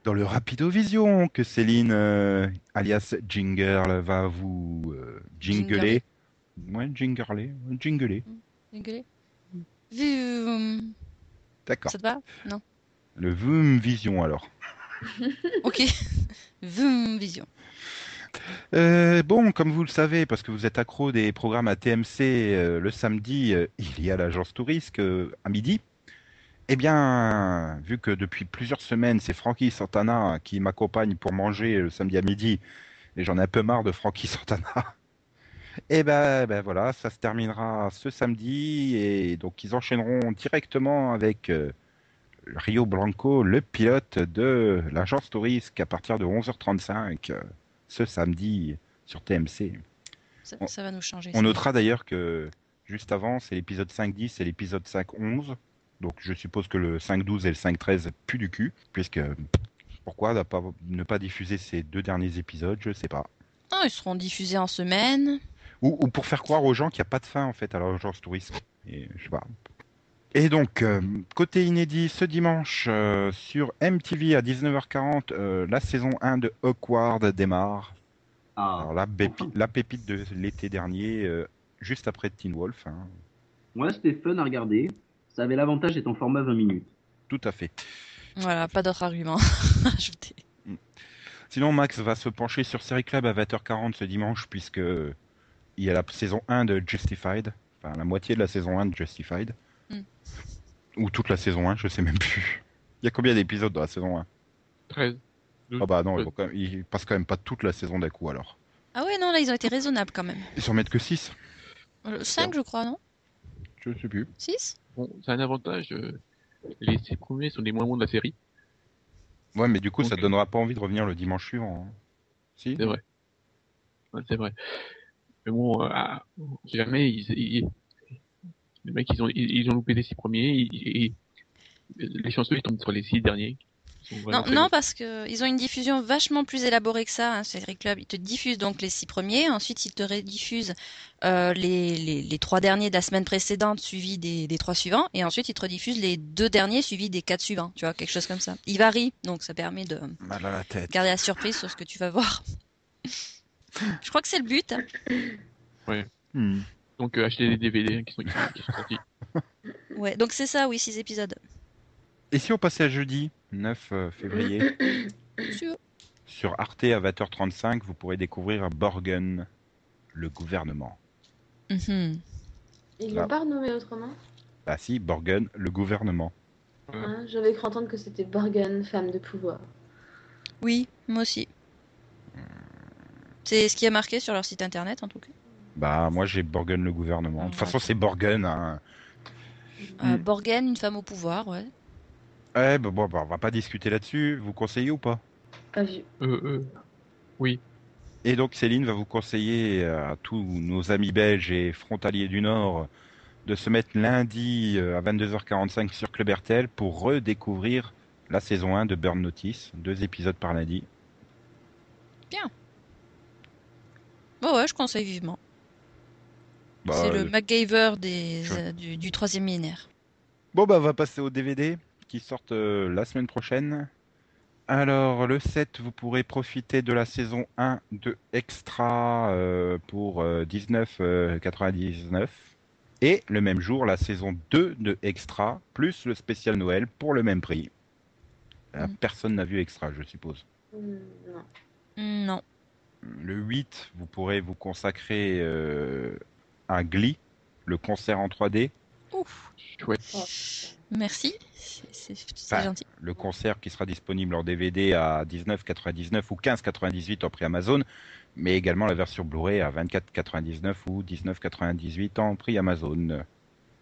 Dans le Rapidovision, que Céline, euh, alias Jingle, va vous euh, jingler. Ouais, jingler, jingler. Dégueulé. Vu. D'accord. Ça te va? Non. Le Voom Vision alors. (laughs) Ok. (laughs) Vu vision. Euh, bon, comme vous le savez, parce que vous êtes accro des programmes à TMC, euh, le samedi, euh, il y a l'agence Tourisque à midi. Eh bien, vu que depuis plusieurs semaines, c'est Frankie Santana qui m'accompagne pour manger le samedi à midi, et j'en ai un peu marre de Frankie (laughs) Santana. Eh ben, ben voilà, ça se terminera ce samedi, et donc ils enchaîneront directement avec Rio Blanco, le pilote de l'agence Tourisque, à partir de 11h35 euh, ce samedi sur TMC. Ça, On- ça va nous changer. On notera d'ailleurs que juste avant, c'est l'épisode 5-10 et l'épisode 5-11. Donc je suppose que le 5-12 et le 5-13 puent du cul, puisque pourquoi ne pas, ne diffuser ces deux derniers épisodes, je sais pas. Non, ils seront diffusés en semaine. Ou, ou pour faire croire aux gens qu'il n'y a pas de fin en fait à l'agence touristique. Et je sais pas. Et donc, euh, côté inédit, ce dimanche euh, sur MTV à 19h40, euh, la saison 1 de Awkward démarre. Ah. Alors la, pépi- la pépite de l'été dernier, euh, juste après Teen Wolf. hein. Ouais, c'était fun à regarder. Ça avait l'avantage d'être en format 20 minutes. Tout à fait. Voilà, pas d'autres arguments (laughs) à ajouter. Sinon, Max va se pencher sur Série Club à 20h40 ce dimanche, puisque il y a la saison 1 de Justified, enfin la moitié de la saison 1 de Justified. Ou toute la saison 1, je sais même plus. Il y a combien d'épisodes dans la saison 1 13. Ah bah non, ils, quand même- ils passent quand même pas toute la saison d'un coup alors. Ah ouais, non, là, ils ont été raisonnables quand même. Ils s'en mettent que 6 Euh, 5, je crois, non? Je sais plus. 6 Bon, c'est un avantage. euh, les six premiers sont les moins bons de la série. Ouais, mais du coup, ça donnera pas envie de revenir le dimanche suivant. hein. Si? C'est vrai. Ouais, c'est vrai. Mais bon, euh, ah, jamais ils, ils- les mecs ils ont ils, ils ont loupé les six premiers. ils- les chanceux ils tombent sur les six derniers. Non, non, parce que ils ont une diffusion vachement plus élaborée que ça. Hein, Série Club, ils te diffusent donc les six premiers, ensuite ils te rediffusent euh, les, les, les trois derniers de la semaine précédente suivis des, des trois suivants, et ensuite ils te rediffusent les deux derniers suivis des quatre suivants. Tu vois, quelque chose comme ça. Ils varient, donc ça permet de Mal à la tête. garder la surprise sur ce que tu vas voir. (laughs) Je crois que c'est le but. hein. Hmm. Donc euh, acheter des DVD qui sont, qui sont, qui sont sortis. (laughs) Ouais, donc c'est ça, oui, six épisodes. Et si on passait à jeudi, 9 euh, février, (coughs) sur Arte à 20h35, vous pourrez découvrir Borgen, le gouvernement. Mhm. Ils Ah. l'ont pas renommé autrement? Ah si, Borgen, le gouvernement. hein J'avais cru entendre que c'était Borgen, femme de pouvoir. Oui, moi aussi. C'est ce qui est marqué sur leur site internet en tout cas. Bah moi j'ai Borgen le gouvernement. De toute façon c'est Borgen. Hein. Euh, Mm. Borgen, une femme au pouvoir, ouais. Ouais, bah, bon, bah, on va pas discuter là-dessus. Vous conseillez ou pas? Pas vu. Euh, euh, oui. Et donc Céline va vous conseiller à tous nos amis belges et frontaliers du Nord de se mettre lundi euh, à 22h45 sur Club RTL pour redécouvrir la saison 1 de Burn Notice, deux épisodes par lundi. Bon, ouais, je conseille vivement. Bah, c'est le MacGyver des, je- euh, du, du troisième millénaire. Bon bah on va passer aux DVD qui sortent euh, la semaine prochaine. Alors le 7, vous pourrez profiter de la saison 1 de Extra euh, pour euh, 19,99 et le même jour la saison 2 de Extra plus le spécial Noël pour le même prix. Euh, Mm. Personne n'a vu Extra, je suppose. Hmm, non. Hmm, Non. Le 8, vous pourrez vous consacrer euh, à Glee, le concert en 3D. Ouf. Chouette. Oh. Merci. C'est- Enfin, gentil. le concert qui sera disponible en DVD à 19,99 ou 15,98 en prix Amazon, mais également la version Blu-ray à 24,99 ou 19,98 en prix Amazon.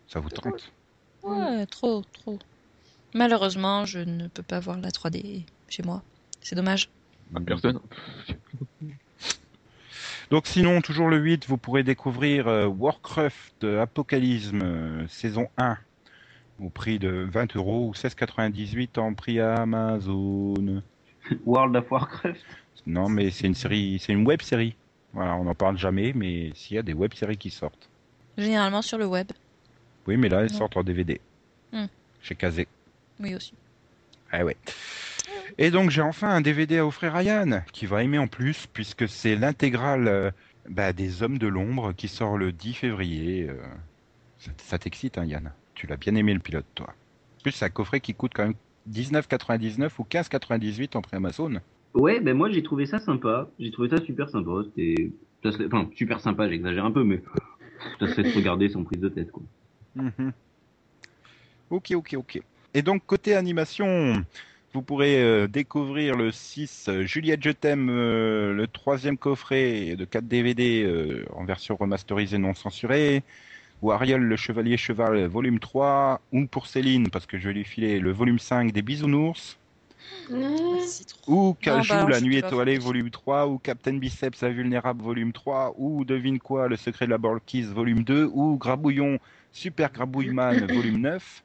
Ça vous tente? Ouais, trop, trop. Malheureusement, je ne peux pas voir la 3D chez moi. C'est dommage. Ah, personne? Donc sinon, toujours le 8, vous pourrez découvrir euh, Warcraft Apocalypse euh, saison 1 au prix de 20 euros ou 16,98 en prix Amazon. (laughs) World of Warcraft. Non, mais c'est une série, c'est une web série. Voilà, on n'en parle jamais, mais s'il y a des web séries qui sortent. Généralement sur le web. Oui, mais là, elles sortent en DVD. Hmm. Chez Kazé. Oui aussi. Ah ouais. Et donc j'ai enfin un DVD à offrir à Yann, qui va aimer en plus, puisque c'est l'intégrale euh, bah, des Hommes de l'Ombre qui sort le 10 février. euh. Ça, ça t'excite, hein, Yann? Tu l'as bien aimé le pilote, toi. En plus, c'est un coffret qui coûte quand même 19,99 ou 15,98 en pré-Amazon. Ouais, ben moi j'ai trouvé ça sympa. J'ai trouvé ça super sympa. C'était, enfin super sympa. J'exagère un peu, mais ça se fait regarder sans prise de tête, quoi. Mhm. Ok, ok, ok. Et donc, côté animation, vous pourrez euh, découvrir le 6 euh, Juliette Je t'aime, euh, le troisième coffret de 4 DVD euh, en version remasterisée non censurée, ou Ariel le Chevalier Cheval volume 3, ou pour Céline, parce que je vais lui filer le volume 5 des Bisounours, Mmh. Ou Cajou bah la nuit étoilée volume 3, ou Captain Biceps invulnérable volume 3, ou Devine quoi, le secret de la banquise volume 2, ou Grabouillon Super Grabouilleman volume 9,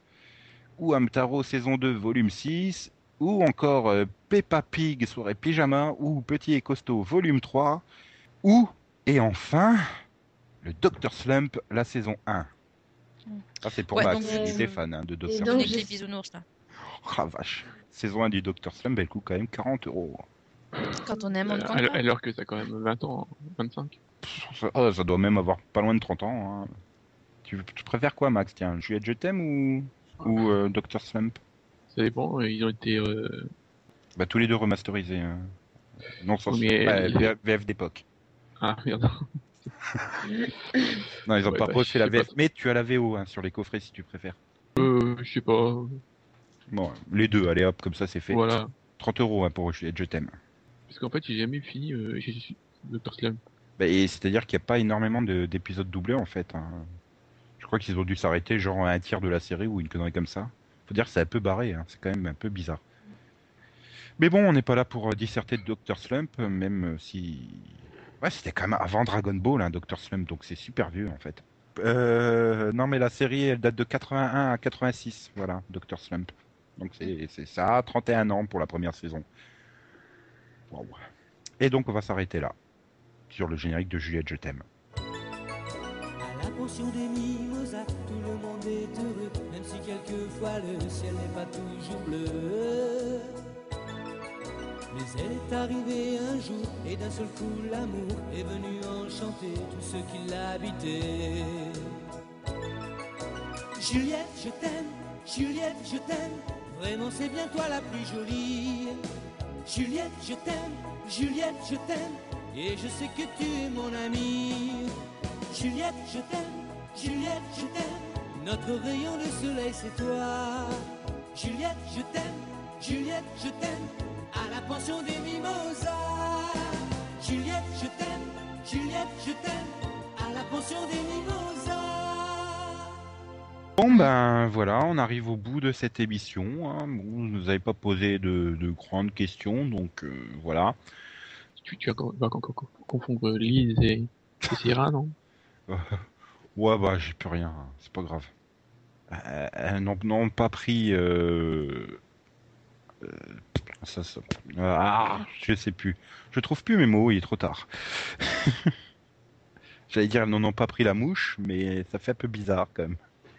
ou Amtaro saison 2 volume 6, ou encore euh, Peppa Pig soirée pyjama, ou Petit et costaud volume 3, ou, et enfin, le Dr Slump la saison 1. Ça c'est pour Ouais, Max, donc, il euh, était fan hein, de Dr Slump. donc, Avec je- les bisounours là. Oh la vache. Saison 1 du Dr Slump, elle coûte quand même 40 euros. Quand on aime, on Euh, alors, que ça a quand même 20 ans, 25. Ça, ah, ça doit même avoir pas loin de 30 ans. hein. Tu, tu préfères quoi, Max? Tiens, Juliette Je t'aime ou, ou euh, Dr. Slump? Ça dépend, euh, ils ont été... euh, bah, Tous les deux remasterisés. hein. Non, sans Mais- ouais, VF, d'époque. Ah merde. (laughs) Non, ils ont Ouais, pas bah, refait je la VF, pas. mais tu as la VO hein, sur les coffrets si tu préfères. Euh, je sais pas. Bon, les deux, allez hop, comme ça c'est fait. Voilà. 30 euros hein, pour Juliette Je t'aime. Parce qu'en fait, j'ai jamais fini euh. (laughs) Slump. Bah, et c'est-à-dire qu'il n'y a pas énormément de- d'épisodes doublés en fait. hein. Je crois qu'ils ont dû s'arrêter genre à un tiers de la série ou une connerie comme ça. Dire que c'est un peu barré, hein. c'est quand même un peu bizarre. Mais bon, on n'est pas là pour euh, disserter de Dr. Slump, euh, même euh, si... Ouais, c'était quand même avant Dragon Ball, hein, Dr. Slump, donc c'est super vieux en fait. Non mais la série, elle date de 81 à 86, voilà, Dr. Slump. Donc c'est ça, 31 ans pour la première saison. Et donc on va s'arrêter là, sur le générique de Juliette Je t'aime. Potion des mimosas, tout le monde est heureux, même si quelquefois le ciel n'est pas toujours bleu. Mais elle est arrivée un jour, et d'un seul coup l'amour est venu enchanter tous ceux qui l'habitaient. Juliette, je t'aime, Juliette, je t'aime, vraiment c'est bien toi la plus jolie. Juliette, je t'aime, Juliette, je t'aime, et je sais que tu es mon amie. Juliette, je t'aime, Juliette, je t'aime, notre rayon de soleil c'est toi. Juliette, je t'aime, Juliette, je t'aime, à la pension des mimosas. Juliette, je t'aime, Juliette, je t'aime, à la pension des mimosas. Bon ben voilà, on arrive au bout de cette émission. Hein. Vous nous avez pas posé de, de grandes questions, donc euh, voilà. Tu, tu vas confondre Lise et, et Sierra, non? (laughs) Ouais bah j'ai plus rien, hein. c'est pas grave. Euh, elles n'ont pas pris. Euh... euh, ça, ça- Ah, je sais plus. Je trouve plus mes mots, il est trop tard. (laughs) J'allais dire elles n'en ont pas pris la mouche, mais ça fait un peu bizarre quand même.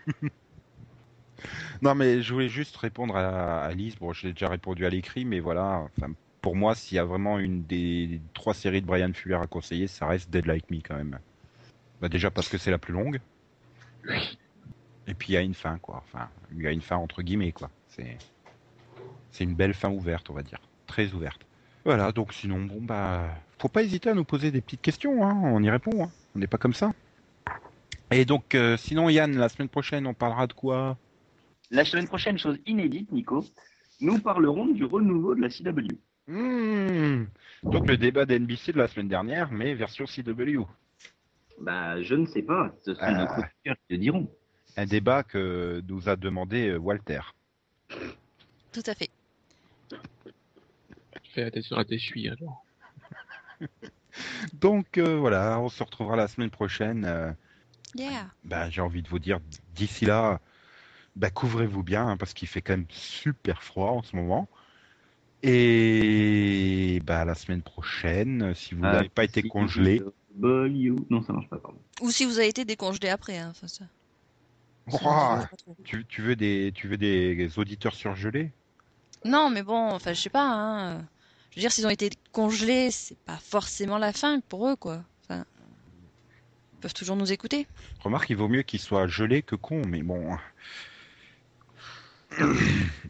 (laughs) non mais je voulais juste répondre à, Lise. Bon, je l'ai déjà répondu à l'écrit, mais voilà. Pour moi, s'il y a vraiment une des trois séries de Brian Fuller à conseiller, ça reste Dead Like Me quand même. Bah déjà parce que c'est la plus longue. Et puis il y a une fin quoi. Enfin, il y a une fin entre guillemets quoi. C'est c'est une belle fin ouverte, on va dire, très ouverte. Voilà. Donc sinon bon bah faut pas hésiter à nous poser des petites questions. Hein. On y répond. Hein. On n'est pas comme ça. Et donc euh, sinon Yann, la semaine prochaine on parlera de quoi? La semaine prochaine, chose inédite, Nico, nous parlerons du renouveau de la CW. Hmm. Donc le débat d'NBC de la semaine dernière, mais version CW. Bah, je ne sais pas, ce sont Ah. nos chroniqueurs qui te diront. Un débat que nous a demandé euh, Walter. Tout à fait. Fais attention à tes chevilles, alors. (laughs) Donc euh, voilà, on se retrouvera la semaine prochaine. euh, Yeah. bah, j'ai envie de vous dire, d'ici là, bah, couvrez-vous bien, hein, parce qu'il fait quand même super froid en ce moment. Et bah la semaine prochaine, si vous Ah, n'avez pas été congelé, you. Non, ça marche pas, pardon. Ou si vous avez été décongelé après. Hein, enfin, ça. Ouah, tu, tu veux des tu veux des auditeurs surgelés? Non, mais bon, enfin, je sais pas. Hein. Je veux dire, s'ils ont été congelés, c'est pas forcément la fin pour eux, quoi. Enfin, ils peuvent toujours nous écouter. Remarque, il vaut mieux qu'ils soient gelés que cons, mais bon.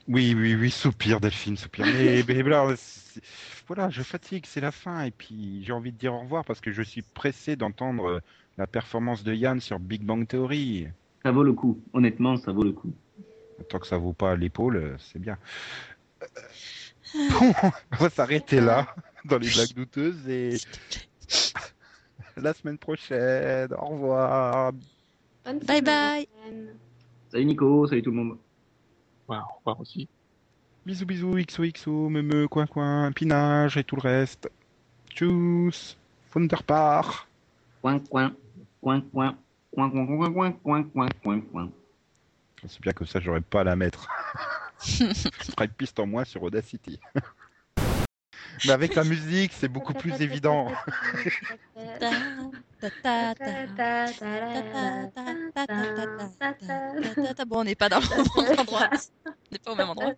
Oui, oui, oui, soupir, Delphine, soupir. Mais, (laughs) mais voilà, je fatigue, c'est la fin, et puis j'ai envie de dire au revoir parce que je suis pressé d'entendre euh, la performance de Yann sur Big Bang Theory. Ça vaut le coup. Honnêtement, ça vaut le coup. Tant que ça vaut pas l'épaule, euh, c'est bien. Euh, Bon, on va s'arrêter là, dans les blagues douteuses, et (laughs) la semaine prochaine. Au revoir. Bye bye. Salut Nico, salut tout le monde. Ouais, au revoir aussi. Bisous, bisous, XOXO, me coin, coin, pinage et tout le reste. Tchuss, Wunderbar. Coin, coin, coin, coin, coin, coin, coin, coin, coin, coin, coin, coin. C'est bien comme ça, j'aurais pas à la mettre. Ce sera une piste en moins sur Audacity. Mais avec la musique, c'est beaucoup plus évident. (laughs) bon, on n'est pas dans le même endroit. On n'est pas au même endroit.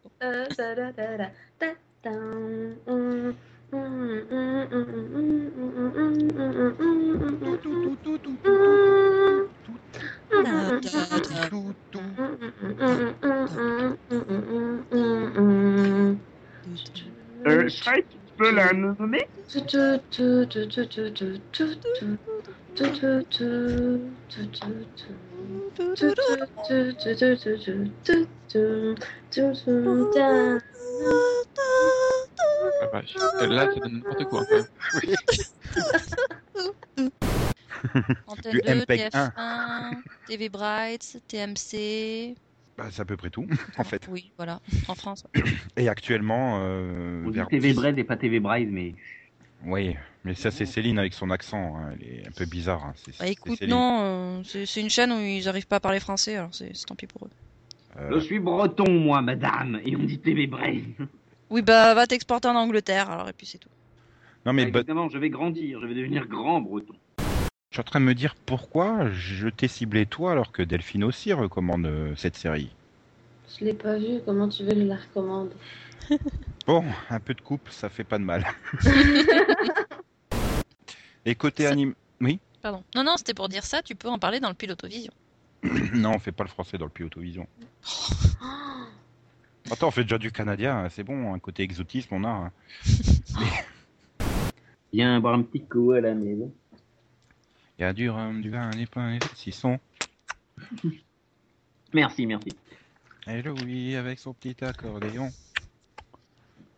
Euh, peux la nommer Ah. Là, ça donne n'importe quoi. Enfin. Antenne Du 2, MPEG TF1, TV Bright, TMC. Bah, c'est à peu près tout, (laughs) en fait. Oui, voilà, en France. (coughs) Et actuellement, euh, On dit vers TV 10 Braid et pas TV Braille, mais Oui, mais ça c'est Céline avec son accent. hein, Elle est un peu bizarre. hein, Bah écoute, non, euh, c'est une chaîne où ils n'arrivent pas à parler français, alors c'est c'est tant pis pour eux. Euh, je suis breton, moi, madame, et on dit TV Braille. (laughs) Oui, bah va t'exporter en Angleterre, alors et puis c'est tout. Non mais bah, Évidemment, je vais grandir, je vais devenir grand breton. Je suis en train de me dire pourquoi je t'ai ciblé toi alors que Delphine aussi recommande euh, cette série. Je l'ai pas vu, comment tu veux que je la recommande? (laughs) Bon, un peu de coupe, ça fait pas de mal. (laughs) Et côté Ça- anime... Oui? Pardon. Non, non, c'était pour dire ça, tu peux en parler dans le pilotovision. (coughs) Non, on fait pas le français dans le Pilotovision. (laughs) Attends, on fait déjà du canadien, hein, c'est bon, un côté exotisme on a. hein. Viens boire un petit coup à la maison. Il y a du rhum, du vin, des pains, des saucissons. Merci, merci. Et Louis avec son petit accordéon.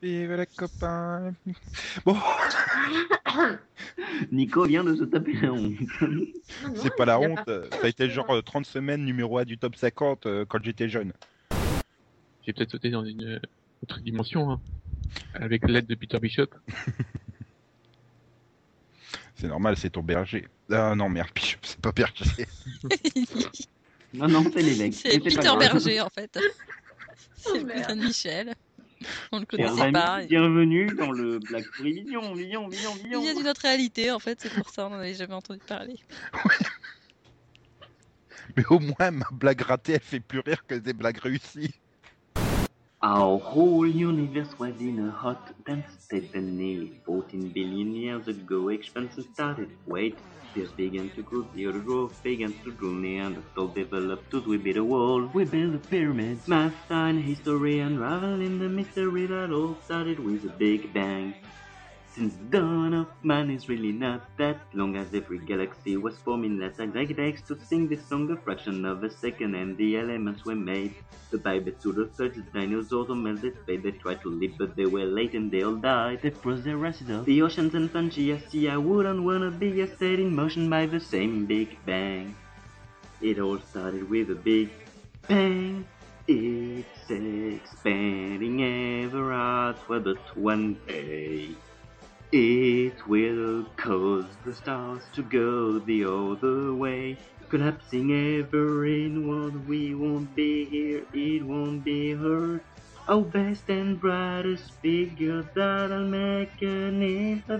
Vive les copains. Bon, (coughs) Nico vient de se taper la honte. C'est pas la honte. Ça a été genre euh, 30 semaines numéro 1 du top 50 euh, quand j'étais jeune. J'ai peut-être sauté dans une euh, autre dimension, hein. Avec l'aide de Peter Bishop. (laughs) C'est normal, c'est ton berger. Ah non, merde, Bishop, c'est pas berger. (laughs) Non, non, c'est l'évêque. c'est Peter. Berger en fait. C'est le cousin de Michel. On le connaissait pas. Bienvenue dans le Black Fury Vision, Vision, Vision, Il Vision. vient d'une autre réalité en fait, c'est pour ça on n'en avait jamais entendu parler. (laughs) Mais au moins, ma blague ratée, elle fait plus rire que des blagues réussies. Our whole universe was in a hot, dense state and nearly 14 billion years ago expansion started. Wait, this began to grow, the other growth began to grow, Neanderthal developed as we built a wall, we built the pyramids. Math, science, history, unraveling the mystery that all started with a big bang. Since the dawn of man is really not that long as every galaxy was forming less exact to sing this song a fraction of a second and the elements were made. The babies to the third dinosaurs on melted fate. They tried to live, but they were late and they all died. They froze their acid off. The oceans and fungi, see, I wouldn't wanna be a set in motion by the same Big Bang. It all started with a big bang. It's expanding ever outward, but one day it will cause the stars to go the other way. Collapsing ever inward, we won't be here, it won't be heard. Oh, best and brightest figure that'll make a name a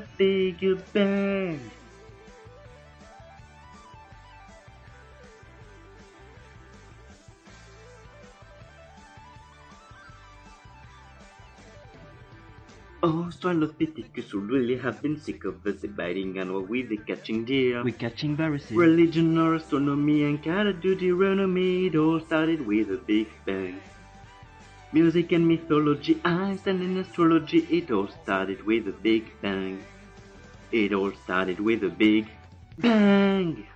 bang. Oh, Australopithecus would really have been sick of us biting and what with the catching deer. We're catching viruses. Religion or astronomy and kind of Deuteronomy, it all started with a big bang. Music and mythology, Einstein and astrology, it all started with a big bang. It all started with a big bang.